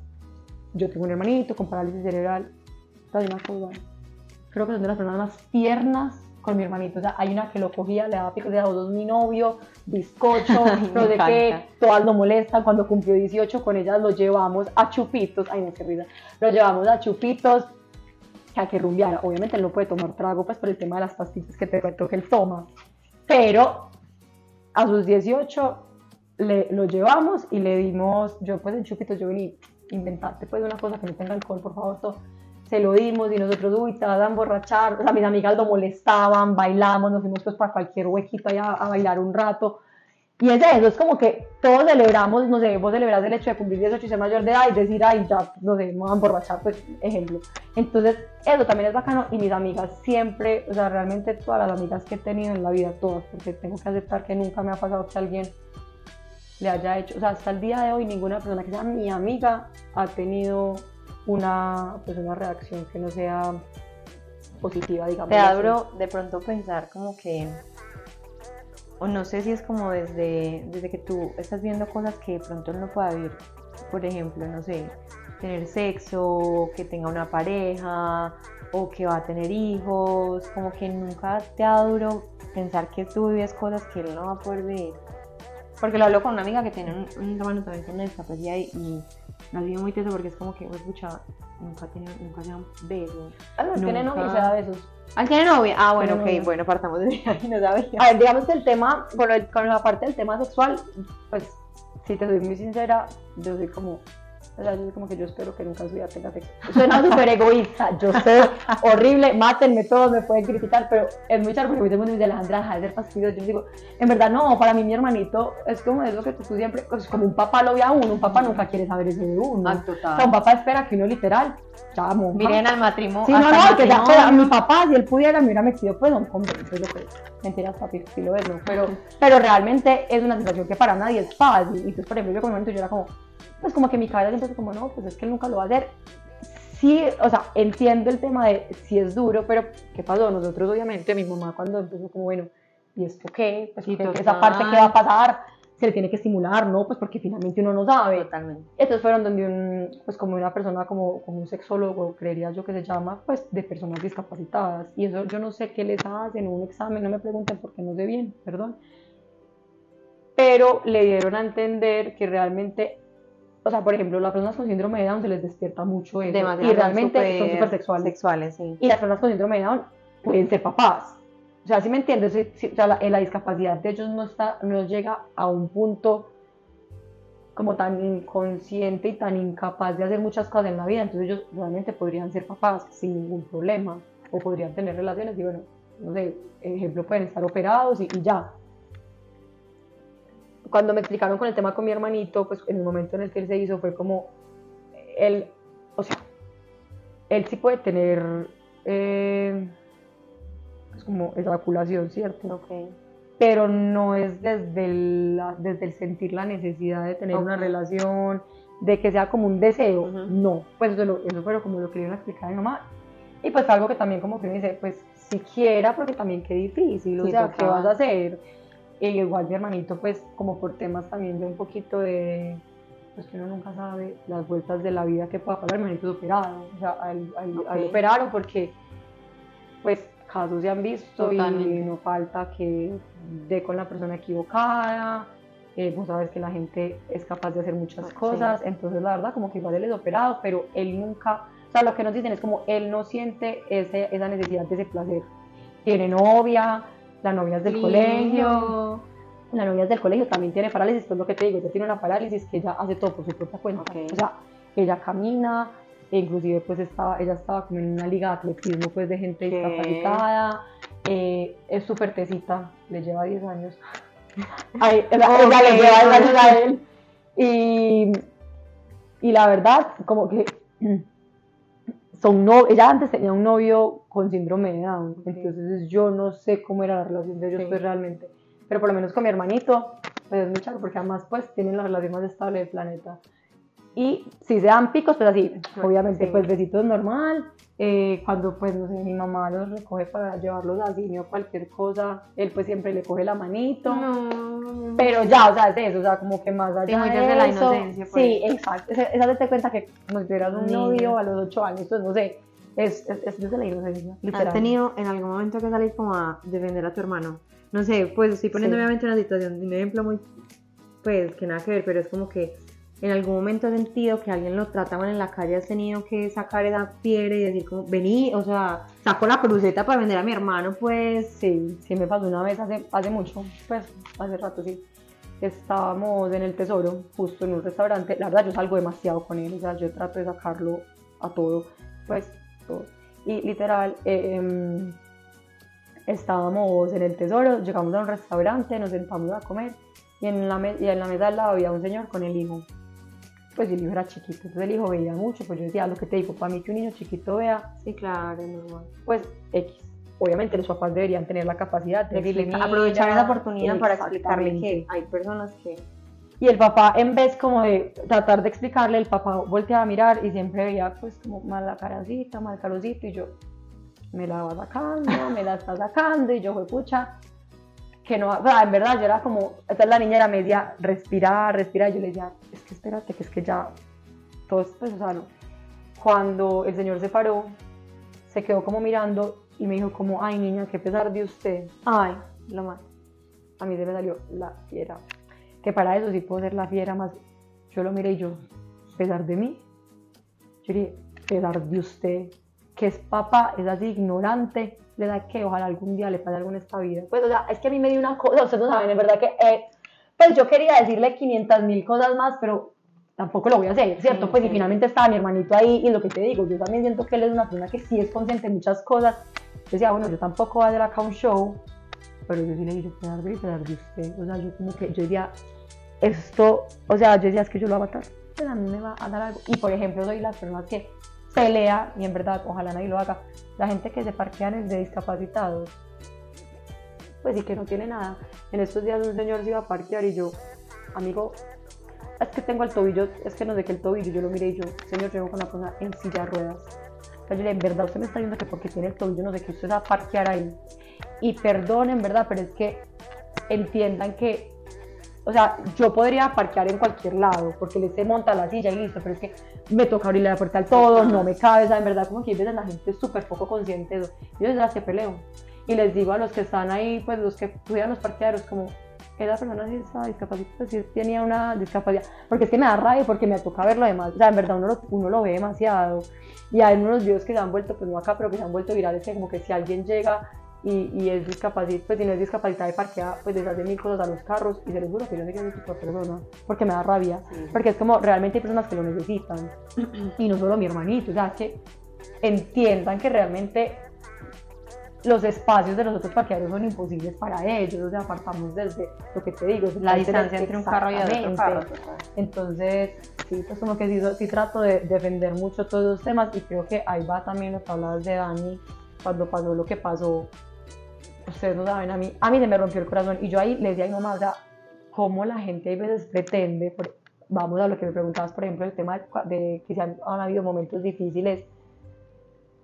Speaker 2: yo tengo un hermanito con parálisis cerebral, entonces una cosa, creo que son de las personas más tiernas con mi hermanito, o sea, hay una que lo cogía, le daba picos de dedos, mi novio, bizcocho, no sé qué, todas lo molestan, cuando cumplió 18 con ellas lo llevamos a chupitos, ay no, qué risa, lo llevamos a chupitos, que a que rumbeara, obviamente él no puede tomar trago, pues por el tema de las pastillas que te cuento que él toma, pero a sus 18 le, lo llevamos y le dimos, yo pues en chupitos yo vení, inventate pues una cosa que no tenga alcohol, por favor, todo. Se lo dimos y nosotros, uy, te vas a emborrachar, o sea, mis amigas lo molestaban, bailamos, nos fuimos pues para cualquier huequito allá a bailar un rato. Y es eso, es como que todos celebramos, no sé, vos el hecho de cumplir 18 y ser mayor de edad y decir, ay, ya, no sé, me voy a emborrachar, pues, ejemplo. Entonces, eso también es bacano y mis amigas siempre, o sea, realmente todas las amigas que he tenido en la vida, todas, porque tengo que aceptar que nunca me ha pasado que alguien le haya hecho, o sea, hasta el día de hoy ninguna persona que sea mi amiga ha tenido una, pues, una reacción que no sea positiva, digamos.
Speaker 1: Te abro de pronto pensar como que o no sé si es como desde, desde que tú estás viendo cosas que de pronto no pueda vivir, por ejemplo, no sé, tener sexo, que tenga una pareja o que va a tener hijos, como que nunca te ha pensar que tú vives cosas que él no va a poder vivir. Porque lo hablo con una amiga que tiene un, un hermano también con discapacidad y me ha sido muy teso porque es como que, escucha, nunca tiene, nunca se dan besos.
Speaker 2: Ah, no, tiene novio y se da besos.
Speaker 1: Ah, tiene novia. Ah, bueno, ok,
Speaker 2: novia.
Speaker 1: bueno, partamos de ahí, no sabía.
Speaker 2: A ver, digamos que el tema, con, el- con la parte del tema sexual, pues, si te soy muy sincera, yo soy como, o sea, yo como que yo espero que nunca en su vida tenga sexo. Suena súper egoísta, yo sé, horrible, mátenme todos, me pueden criticar, pero es muy charro porque me dice Alejandra, deja de ser fastidiosa. Yo digo, en verdad no, para mí mi hermanito es como eso que tú, tú siempre, pues como un papá lo ve a uno, un papá nunca quiere saber eso de uno.
Speaker 1: Ah,
Speaker 2: O sea, un
Speaker 1: total.
Speaker 2: papá espera que uno literal, ya, monja.
Speaker 1: Miren al matrimonio.
Speaker 2: Sí, no, no, que ya fuera mi papá, si él pudiera, me hubiera metido pues un convento, es lo que es. Mentiras, papi, sí lo es, ¿no? Pero, pero realmente es una situación que para nadie es fácil. Y entonces, por ejemplo, yo con mi momento yo era como, pues como que mi cabeza siempre fue como, no, pues es que él nunca lo va a hacer. Sí, o sea, entiendo el tema de si es duro, pero ¿qué pasó? Nosotros, obviamente, mi mamá cuando empezó como, bueno, ¿y esto qué? Pues
Speaker 1: Sí,
Speaker 2: ¿qué- esa parte qué va a pasar, se le tiene que estimular, ¿no? Pues porque finalmente uno no sabe.
Speaker 1: Totalmente.
Speaker 2: Entonces fueron donde un, pues como una persona, como, como un sexólogo, creería yo que se llama, pues de personas discapacitadas. Y eso yo no sé qué les hacen, un examen, no me pregunten porque no sé bien, perdón. Pero le dieron a entender que realmente, o sea, por ejemplo, las personas con síndrome de Down se les despierta mucho eso.
Speaker 1: Demasiado
Speaker 2: y realmente son súper sexuales.
Speaker 1: Sexuales, sí.
Speaker 2: Y las personas con síndrome de Down pueden ser papás. O sea, si me entiendes, o sea, la, la discapacidad de ellos no, está, no llega a un punto como tan inconsciente y tan incapaz de hacer muchas cosas en la vida, entonces ellos realmente podrían ser papás sin ningún problema, o podrían tener relaciones y bueno, no sé, ejemplo, pueden estar operados y, y ya. Cuando me explicaron con el tema con mi hermanito, pues en el momento en el que él se hizo fue como, él, o sea, él sí puede tener, eh, es como eyaculación, ¿cierto?
Speaker 1: Ok.
Speaker 2: pero no es desde el, desde el sentir la necesidad de tener una relación, de que sea como un deseo, no, pues eso, eso fue como lo que le iban a explicar a mi mamá, y pues algo que también como que me dice, pues siquiera, porque también qué difícil, o sea, ¿qué vas a hacer? E igual mi hermanito, pues como por temas también de un poquito de, pues que uno nunca sabe las vueltas de la vida que pueda pasar, mi hermanito es operado, o sea, a él, a él- a él
Speaker 1: Ok.
Speaker 2: operaron porque, pues casos se han visto y
Speaker 1: Totalmente.
Speaker 2: no falta que dé con la persona equivocada, eh, vos sabes que la gente es capaz de hacer muchas cosas, entonces la verdad como que igual él es operado, pero él nunca, o sea, lo que nos dicen es como él no siente ese, esa necesidad de ese placer. Tiene novia, la novia es del
Speaker 1: Lindo.
Speaker 2: colegio, la novia es del colegio también tiene parálisis, pues lo que te digo, ella tiene una parálisis que ella hace todo por su propia cuenta,
Speaker 1: Ok.
Speaker 2: o sea, ella camina, e inclusive pues estaba, ella estaba como en una liga de atletismo pues de gente
Speaker 1: ¿Qué?
Speaker 2: discapacitada, eh, es súper tesita, le lleva 10 años. Ay, ella, ella le
Speaker 1: Ok.
Speaker 2: lleva 10 años a él. Y, y la verdad, como que son no, ella antes tenía un novio con síndrome de Down, entonces yo no sé cómo era la relación de ellos
Speaker 1: Sí.
Speaker 2: pues realmente, pero por lo menos con mi hermanito, pues es muy charro porque además pues tienen la relación más estable del planeta. Y si se dan picos, pues así, obviamente
Speaker 1: Sí.
Speaker 2: pues besitos normal, eh, cuando pues no sé, mi mamá los recoge para llevarlos al cine o cualquier cosa, él pues siempre le coge la manito.
Speaker 1: No.
Speaker 2: Pero ya, o sea, es eso, o sea, como que más allá
Speaker 1: Sí, muy
Speaker 2: de
Speaker 1: desde la
Speaker 2: eso,
Speaker 1: inocencia, pues.
Speaker 2: Sí, exacto. Esa, esa te cuenta que como si tuvieras un novio a los ocho años, pues no sé, es, es, es desde la inocencia, literal.
Speaker 1: ¿Has tenido en algún momento que salir como a defender a tu hermano? No sé, pues estoy poniendo
Speaker 2: Sí.
Speaker 1: obviamente una situación, un ejemplo muy, pues que nada que ver, pero es como que en algún momento has sentido que alguien lo trataban en la calle, has tenido que sacar esa piedra y decir como, vení, o sea, saco la cruceta para vender a mi hermano, pues,
Speaker 2: Sí, sí me pasó una vez hace, hace mucho, pues hace rato sí. Estábamos en el Tesoro, justo en un restaurante. La verdad, yo salgo demasiado con él, o sea, yo trato de sacarlo a todo, pues todo. Y literal, eh, em, estábamos en el tesoro, llegamos a un restaurante, nos sentamos a comer y en la, y en la mesa al lado había un señor con el hijo. Pues el hijo era chiquito, entonces el hijo veía mucho, pues yo decía, lo que te digo, para mí que un niño chiquito vea,
Speaker 1: sí, claro, normal.
Speaker 2: Pues X. Obviamente los papás deberían tener la capacidad de
Speaker 1: decirle, aprovechar esa oportunidad para explicarle que hay personas que...
Speaker 2: Y el papá, en vez como de tratar de explicarle, el papá volteaba a mirar y siempre veía pues como mal la caracita, mal carosito y yo, me la va sacando, me la está sacando y yo fue pucha, que no, o sea, en verdad yo era como, esta la niña era media, respirar, respirar, y yo le decía, es que espérate, que es que ya, todo es pues, o sea, no. Cuando el señor se paró, se quedó como mirando y me dijo como, ay niña, qué pesar de usted, ay, lo más, a mí se me salió la fiera, que para eso sí puedo ser la fiera más, yo lo miré y yo, pesar de mí, yo dije, pesar de usted, que es papá, es así ignorante, le da que ojalá algún día le pase algo en esta vida. Pues, o sea, es que a mí me dio una cosa, ustedes no saben, en verdad que, eh, pues yo quería decirle 500 mil cosas más, pero tampoco lo voy a hacer, ¿cierto? pues y finalmente estaba mi hermanito ahí y lo que te digo, yo también siento que él es una persona que sí es consciente de muchas cosas. Decía, bueno, yo tampoco voy a hacer acá un show, pero yo sí le dije, pegar de pegar de usted. O sea, yo como que, yo diría, esto, o sea, yo decía, es que yo lo voy a matar, pero a mí me va a dar algo. Y por ejemplo, soy las personas que pelea, y en verdad, ojalá nadie lo haga, la gente que se parquean es de discapacitados, pues sí que no tiene nada. En estos días un señor se iba a parquear y yo, amigo, es que tengo el tobillo, es que no sé qué el tobillo, yo lo miré y yo, señor, yo con una persona en silla de ruedas. O sea, yo le en verdad usted me está diciendo que porque tiene el tobillo, no sé qué, usted va a parquear ahí. Y perdón, en verdad, pero es que entiendan que o sea, yo podría parquear en cualquier lado porque le se monta la silla y listo, pero es que me toca abrirle la puerta al todo, no me cabe, sea, en verdad como que la gente es súper poco consciente de eso. Yo desde que peleo y les digo a los que están ahí, pues los que cuidan los parqueaderos, como, esa persona sí estaba discapacitada, sí tenía una discapacidad, porque es que me da rabia porque me toca verlo además, o sea, en verdad uno lo, uno lo ve demasiado. Y hay unos videos que se han vuelto, pues no acá, pero que se han vuelto virales, que como que si alguien llega y, es discapacitado, pues si no es discapacidad de parquea, pues les hace mil cosas a los carros y se les juro que yo sé que es tipo de persona, porque me da rabia, porque es como realmente hay personas que lo necesitan y no solo mi hermanito, o sea, que entiendan que realmente los espacios de los otros parqueaderos son imposibles para ellos, o sea, apartamos desde lo que te digo,
Speaker 1: la distancia entre un carro y otro carro.
Speaker 2: Entonces, sí, pues como que sí, sí trato de defender mucho todos los temas y creo que ahí va también lo que hablabas de Dani cuando pasó lo que pasó ustedes no saben, a mí, a mí se me rompió el corazón y yo ahí le decía a mi mamá, o sea, cómo la gente a veces pretende, vamos a lo que me preguntabas, por ejemplo, el tema de, que se han, habido momentos difíciles,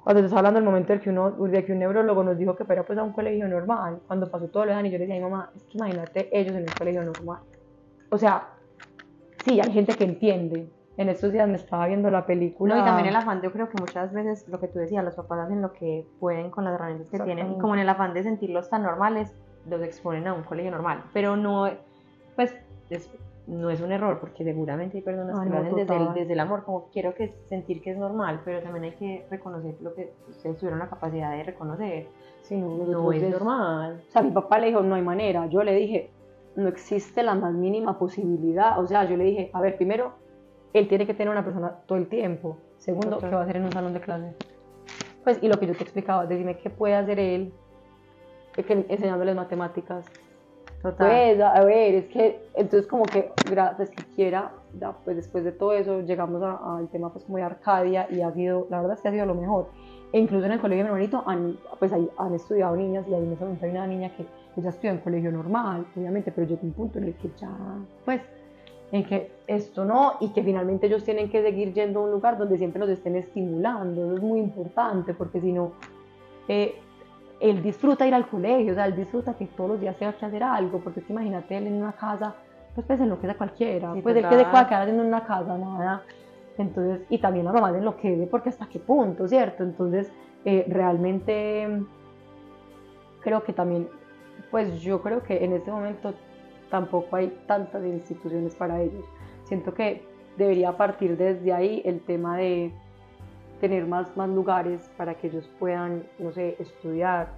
Speaker 2: cuando estás hablando del momento de que, uno, de que un neurólogo nos dijo que fuera pues a un colegio normal, cuando pasó todo lo de y yo le decía a mi mamá, es que imagínate ellos en un colegio normal. O sea, sí, hay gente que entiende, en estos días me estaba viendo la película.
Speaker 1: No, y también el afán, yo creo que muchas veces lo que tú decías, los papás hacen lo que pueden con las herramientas que tienen y como en el afán de sentirlos tan normales, los exponen a un colegio normal. Pero no, pues, no es un error, porque seguramente hay personas que lo hacen desde el, desde el, amor, como quiero que sentir que es normal, pero también hay que reconocer lo que ustedes tuvieron la capacidad de reconocer.
Speaker 2: Sí, no, no es normal. O sea, mi papá le dijo, no hay manera. Yo le dije, no existe la más mínima posibilidad. O sea, yo le dije, a ver, primero, él tiene que tener una persona todo el tiempo. Segundo, ¿qué va a hacer en un salón de clase? Pues, y lo que yo te explicaba, decime qué puede hacer él que, enseñándoles matemáticas. Total. Pues, a ver, es que, entonces como que, gracias que quiera, ya, pues después de todo eso llegamos al tema pues como de Arcadia y ha sido, la verdad es que ha sido lo mejor. E incluso en el colegio de mi hermanito han, pues ahí han estudiado niñas y ahí en ese momento hay una niña que ella estudia en colegio normal, obviamente, pero llegó un punto en el que ya, pues, en que esto no y que finalmente ellos tienen que seguir yendo a un lugar donde siempre los estén estimulando. Eso es muy importante porque si no, eh, él disfruta ir al colegio, o sea, él disfruta que todos los días tenga que hacer algo, porque es imagínate él en una casa, pues pues enloquece a cualquiera, pues él que se pueda quedar en una casa, nada. Entonces, y también la mamá lo que ve porque hasta qué punto, ¿cierto? Entonces, eh, realmente creo que también, pues yo creo que en este momento tampoco hay tantas instituciones para ellos. Siento que debería partir desde ahí el tema de tener más, más lugares para que ellos puedan, no sé, estudiar,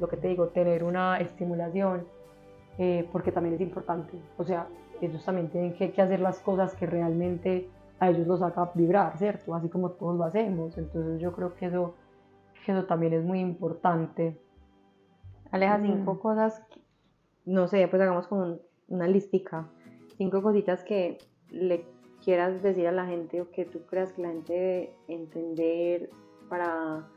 Speaker 2: lo que te digo, tener una estimulación, eh, porque también es importante. O sea, ellos también tienen que, que, hacer las cosas que realmente a ellos los haga vibrar, ¿cierto? Así como todos lo hacemos. Entonces yo creo que eso, que eso también es muy importante.
Speaker 1: Aleja, cinco
Speaker 2: Mm.
Speaker 1: cosas, que- no sé, pues hagamos como una listica. Cinco cositas que le quieras decir a la gente o que tú creas que la gente debe entender para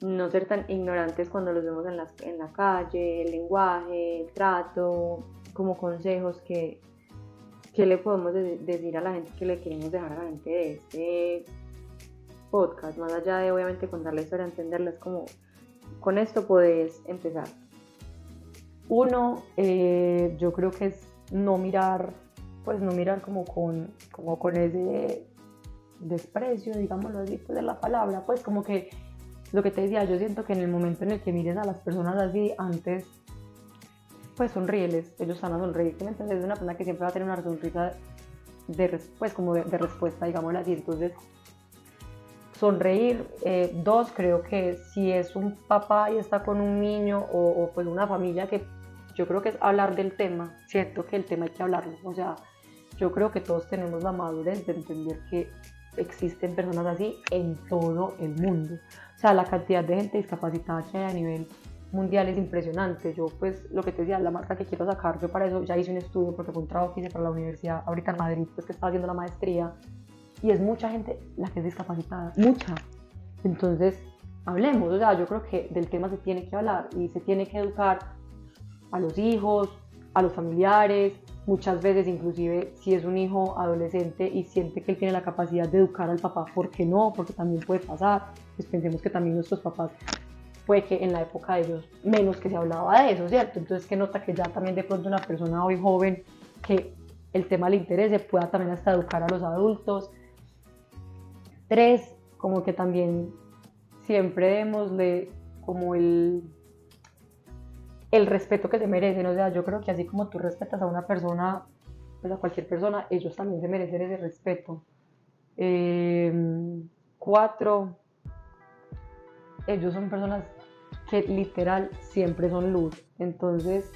Speaker 1: no ser tan ignorantes cuando los vemos en, las, en la calle, el lenguaje, el trato, como consejos que, que le podemos de- decir a la gente, que le queremos dejar a la gente de este podcast, más allá de obviamente contar la historia, entenderla, es como con esto puedes empezar.
Speaker 2: Uno, eh, yo creo que es no mirar, pues no mirar como con, como con ese desprecio, digámoslo así, pues de la palabra, pues como que lo que te decía, yo siento que en el momento en el que mires a las personas así, antes, pues sonríeles, ellos van a sonreír, ¿sí me entiendes? Es una persona que siempre va a tener una sonrisa de, pues como de, de respuesta, digámoslo así, entonces sonreír. Eh, dos, creo que si es un papá y está con un niño o, o, pues una familia que yo creo que es hablar del tema, cierto que el tema hay que hablarlo, o sea, yo creo que todos tenemos la madurez de entender que existen personas así en todo el mundo. O sea, la cantidad de gente discapacitada que hay a nivel mundial es impresionante. Yo, pues, lo que te decía, la marca que quiero sacar, yo para eso ya hice un estudio porque fue un trabajo que hice para la universidad ahorita en Madrid, pues que estaba haciendo la maestría. Y es mucha gente la que es discapacitada, mucha. Entonces, hablemos, o sea, yo creo que del tema se tiene que hablar y se tiene que educar a los hijos, a los familiares, muchas veces inclusive si es un hijo adolescente y siente que él tiene la capacidad de educar al papá, ¿por qué no? Porque también puede pasar, pues pensemos que también nuestros papás puede que en la época de ellos menos que se hablaba de eso, ¿cierto? Entonces que nota que ya también de pronto una persona hoy joven que el tema le interese pueda también hasta educar a los adultos. Tres, como que también siempre démosle como el el respeto que se merecen. O sea, yo creo que así como tú respetas a una persona, pues a cualquier persona, ellos también se merecen ese respeto. Eh, cuatro, ellos son personas que literal siempre son luz. Entonces,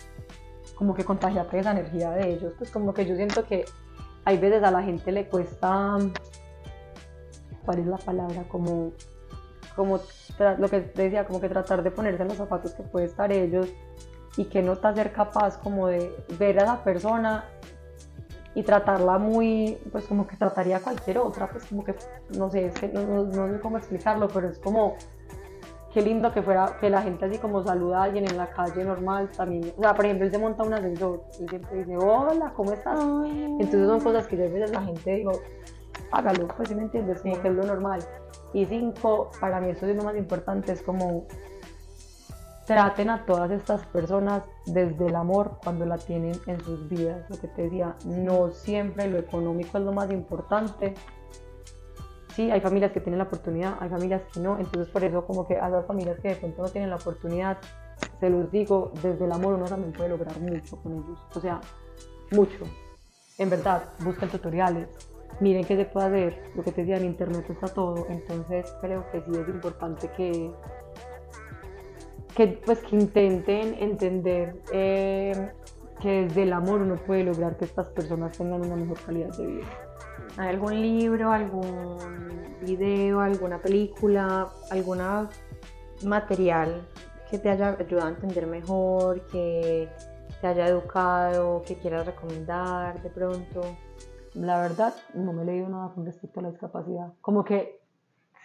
Speaker 2: como que contagiate esa energía de ellos. Pues como que yo siento que hay veces a la gente le cuesta, ¿cuál es la palabra? Como, como lo que decía, como que tratar de ponerse en los zapatos que puede estar ellos y que no te ser capaz como de ver a la persona y tratarla muy, pues como que trataría a cualquier otra, pues como que, no sé, es que no, no- no sé cómo explicarlo, pero es como, qué lindo que fuera, que la gente así como saluda a alguien en la calle normal también, o sea, por ejemplo, él se monta un ascensor, y siempre dice, hola, ¿cómo estás? Entonces son cosas que yo a veces la gente digo, hágalo, pues si me entiendes, como que es lo normal. Y cinco, para mí eso es lo más importante, es como traten a todas estas personas desde el amor cuando la tienen en sus vidas. Lo que te decía, no siempre lo económico es lo más importante. Sí, hay familias que tienen la oportunidad, hay familias que no, entonces por eso como que a las familias que de pronto no tienen la oportunidad, se los digo, desde el amor uno también puede lograr mucho con ellos, o sea, mucho. En verdad, busquen tutoriales, miren qué se puede hacer, lo que te decía en internet está todo, entonces creo que sí es importante que, que, pues, que intenten entender eh, que desde el amor uno puede lograr que estas personas tengan una mejor calidad de vida.
Speaker 1: ¿Hay algún libro, algún video, alguna película, alguna material que te haya ayudado a entender mejor, que te haya educado, que quieras recomendar de pronto?
Speaker 2: La verdad, no me he leído nada con respecto a la discapacidad. Como que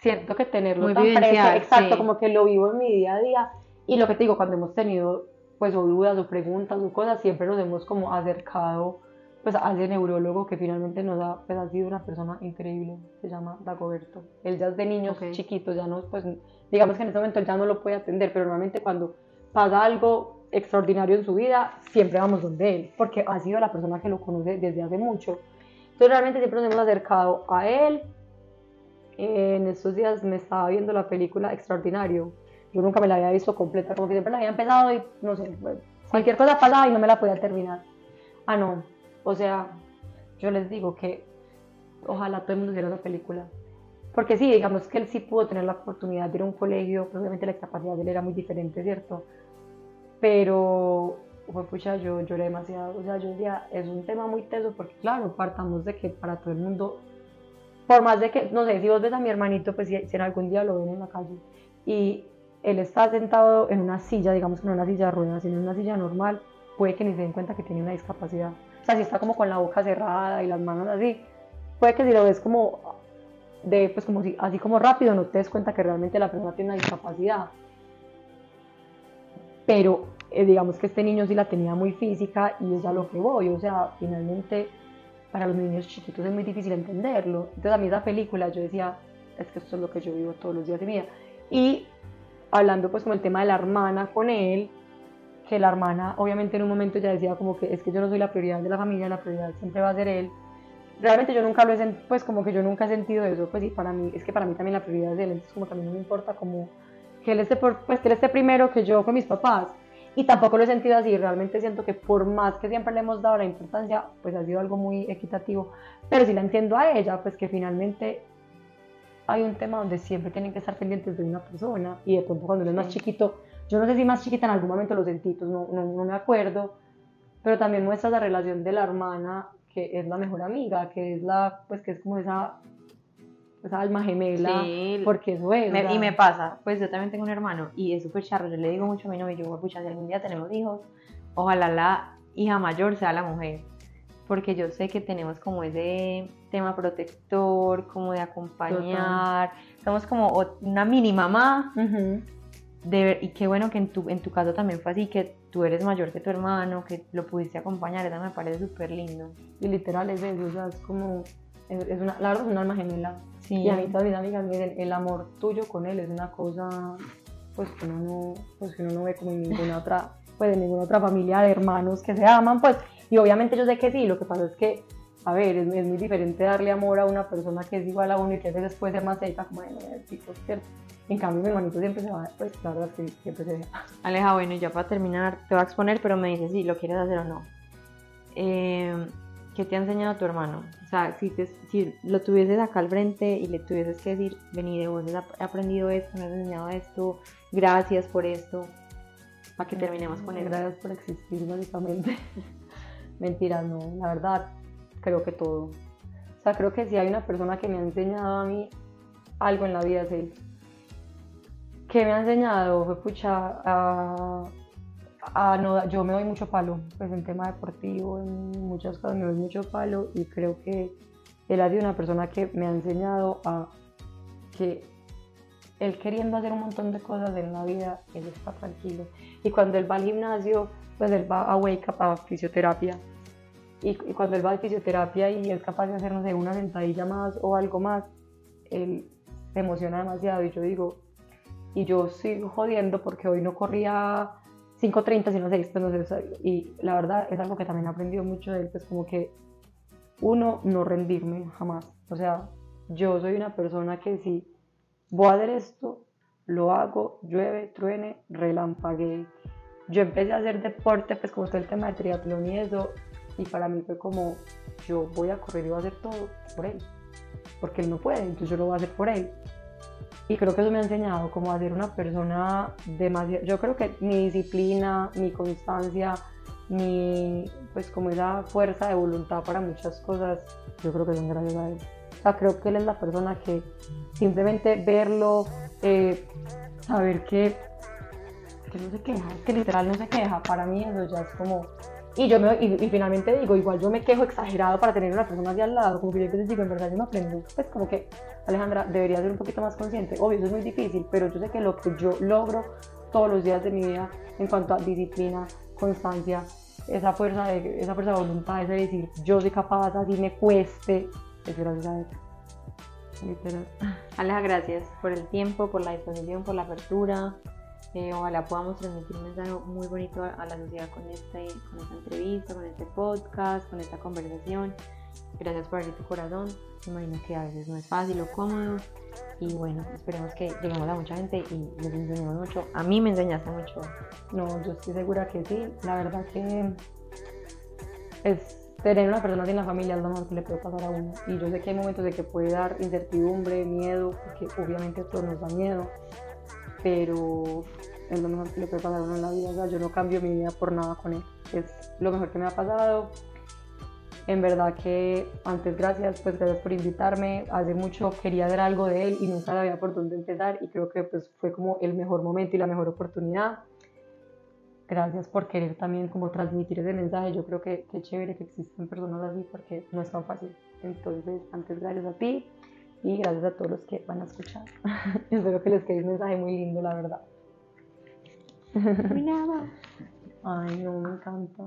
Speaker 2: siento que tenerlo
Speaker 1: Muy
Speaker 2: tan
Speaker 1: vivencial,
Speaker 2: exacto,
Speaker 1: sí.
Speaker 2: como que lo vivo en mi día a día. Y lo que te digo, cuando hemos tenido pues o dudas o preguntas o cosas, siempre nos hemos como acercado pues a ese neurólogo que finalmente nos ha, pues, ha sido una persona increíble, se llama Dagoberto. Él ya es de niños
Speaker 1: Ok.
Speaker 2: chiquitos, ya no, pues digamos que en este momento él ya no lo puede atender, pero normalmente cuando pasa algo extraordinario en su vida, siempre vamos donde él, porque ha sido la persona que lo conoce desde hace mucho. Entonces realmente siempre nos hemos acercado a él. En estos días me estaba viendo la película Extraordinario. Yo nunca me la había visto completa, como que siempre la había empezado y no sé, cualquier cosa pasaba y no me la podía terminar. Ah, no. O sea, yo les digo que ojalá todo el mundo viera esa película. Porque sí, digamos que él sí pudo tener la oportunidad de ir a un colegio, pues obviamente la capacidad de él era muy diferente, ¿cierto? Pero, fue pucha, yo lloré demasiado. O sea, yo decía, es un tema muy teso porque, claro, partamos de que para todo el mundo, por más de que, no sé, si vos ves a mi hermanito, pues si, en algún día lo ven en la calle y él está sentado en una silla, digamos que no en una silla de ruedas, sino en una silla normal, puede que ni se den cuenta que tiene una discapacidad. O sea, si está como con la boca cerrada y las manos así, puede que si lo ves como de pues como si así como rápido no te des cuenta que realmente la persona tiene una discapacidad. Pero eh, digamos que este niño sí la tenía muy física y es a lo que voy, o sea, finalmente para los niños chiquitos es muy difícil entenderlo. Entonces a mí esa película yo decía, es que esto es lo que yo vivo todos los días de mi vida. Y hablando pues como el tema de la hermana con él, que la hermana obviamente en un momento ya decía como que es que yo no soy la prioridad de la familia, la prioridad siempre va a ser él. Realmente yo nunca lo he pues como que yo nunca he sentido eso, pues sí, para mí, es que para mí también la prioridad es él, entonces como también no me importa como que él esté, por, pues que él esté primero que yo con mis papás. Y tampoco lo he sentido así, realmente siento que por más que siempre le hemos dado la importancia, pues ha sido algo muy equitativo, pero sí la entiendo a ella, pues que finalmente hay un tema donde siempre tienen que estar pendientes de una persona y de pronto cuando uno es más chiquito, yo no sé si más chiquita en algún momento lo sentí, pues no, no, no me acuerdo, pero también muestra la relación de la hermana que es la mejor amiga, que es la, pues que es como esa, esa alma gemela,
Speaker 1: Sí,
Speaker 2: porque es.
Speaker 1: Me-
Speaker 2: o sea,
Speaker 1: y me pasa, pues yo también tengo un hermano y es súper charro. Yo le digo mucho a mi novio, yo, pucha, si algún día tenemos hijos, ojalá la hija mayor sea la mujer, porque yo sé que tenemos como ese tema protector, como de acompañar, somos como una mini mamá,
Speaker 2: Ujú.
Speaker 1: de ver- y qué bueno que en tu, en tu caso también fue así, que tú eres mayor que tu hermano, que lo pudiste acompañar, eso me parece súper lindo.
Speaker 2: Y literal es eso, o sea, es como, es, es una, la verdad es un alma gemela.
Speaker 1: Sí,
Speaker 2: Y a mí todas mis amigas me dicen, el amor tuyo con él es una cosa, pues que uno no, pues que uno no ve como en ninguna otra, pues en ninguna otra familia de hermanos que se aman, pues, y obviamente yo sé que sí, lo que pasa es que, a ver, es, es muy diferente darle amor a una persona que es igual a uno y que a veces puede ser más seca, como de tipo, ¿cierto? En cambio, mi hermanito siempre se va, pues la verdad es que siempre se deja.
Speaker 1: Aleja, bueno, y ya para terminar, te voy a exponer, pero me dices si lo quieres hacer o no. Eh, ¿Qué te ha enseñado tu hermano? O sea, si, te- si lo tuvieses acá al frente y le tuvieses que decir, vení, de vos has aprendido esto, me has enseñado esto, gracias por esto, para que terminemos con eso.
Speaker 2: Gracias por existir, básicamente. Mentiras, no, la verdad, creo que todo. O sea, creo que si hay una persona que me ha enseñado a mí algo en la vida es él. ¿Qué me ha enseñado? Fue pucha, a, a no, yo me doy mucho palo, pues en tema deportivo, en muchas cosas me doy mucho palo y creo que él ha sido una persona que me ha enseñado a que él queriendo hacer un montón de cosas en la vida, él está tranquilo. Y cuando él va al gimnasio, pues él va a Wake Up a fisioterapia. Y, y cuando él va a fisioterapia y es capaz de hacer, no sé, una sentadilla más o algo más, él se emociona demasiado. Y yo digo, y yo sigo jodiendo porque hoy no corría 5.30 sino 6, pues no sé, y la verdad es algo que también he aprendido mucho de él, pues como que uno, no rendirme jamás. O sea, yo soy una persona que si voy a hacer esto, lo hago, llueve, truene, relampaguee. Yo empecé a hacer deporte, pues como todo el tema de triatlón y eso, y para mí fue como, yo voy a correr y voy a hacer todo por él, porque él no puede, entonces yo lo voy a hacer por él. Y creo que eso me ha enseñado como a ser una persona demasiado, yo creo que mi disciplina, mi constancia, mi, pues como esa fuerza de voluntad para muchas cosas, yo creo que son gracias a él. O sea, creo que él es la persona que simplemente verlo, eh, saber que, que no se queja, que literal no se queja, para mí eso ya es como... Y yo me, y, y finalmente digo, igual yo me quejo exagerado para tener una persona así al lado, como que yo veces digo, en verdad yo me aprendo, pues como que Alejandra debería ser un poquito más consciente, obvio eso es muy difícil, pero yo sé que lo que yo logro todos los días de mi vida en cuanto a disciplina, constancia, esa fuerza de, esa fuerza de voluntad, ese decir, yo soy capaz, así me cueste, es gracias a él. Literal.
Speaker 1: Aleja, gracias por el tiempo, por la disposición, por la apertura. Eh, ojalá podamos transmitir un mensaje muy bonito a, la sociedad con, este, con esta entrevista, con este podcast, con esta conversación. Gracias por abrir tu corazón. Me imagino que a veces no es fácil o cómodo. Y bueno, esperemos que lleguemos a mucha gente y les enseñemos mucho. A mí me enseñaste mucho.
Speaker 2: No, yo estoy segura que sí. La verdad que es tener una persona en la familia es lo mejor que le puede pasar a uno. Y yo sé que hay momentos de que puede dar incertidumbre, miedo, porque obviamente todo nos da miedo, pero es lo mejor que le puede pasar a uno en la vida. O sea, yo no cambio mi vida por nada con él. Es lo mejor que me ha pasado. En verdad que antes gracias, pues gracias por invitarme. Hace mucho quería hacer algo de él y nunca sabía por dónde empezar y creo que pues fue como el mejor momento y la mejor oportunidad. Gracias por querer también como transmitir ese mensaje. Yo creo que qué chévere que existen personas así porque no es tan fácil. Entonces, antes gracias a ti y gracias a todos los que van a escuchar. Espero que les quede un mensaje muy lindo, la verdad.
Speaker 1: Nada.
Speaker 2: Ay, no, me encanta.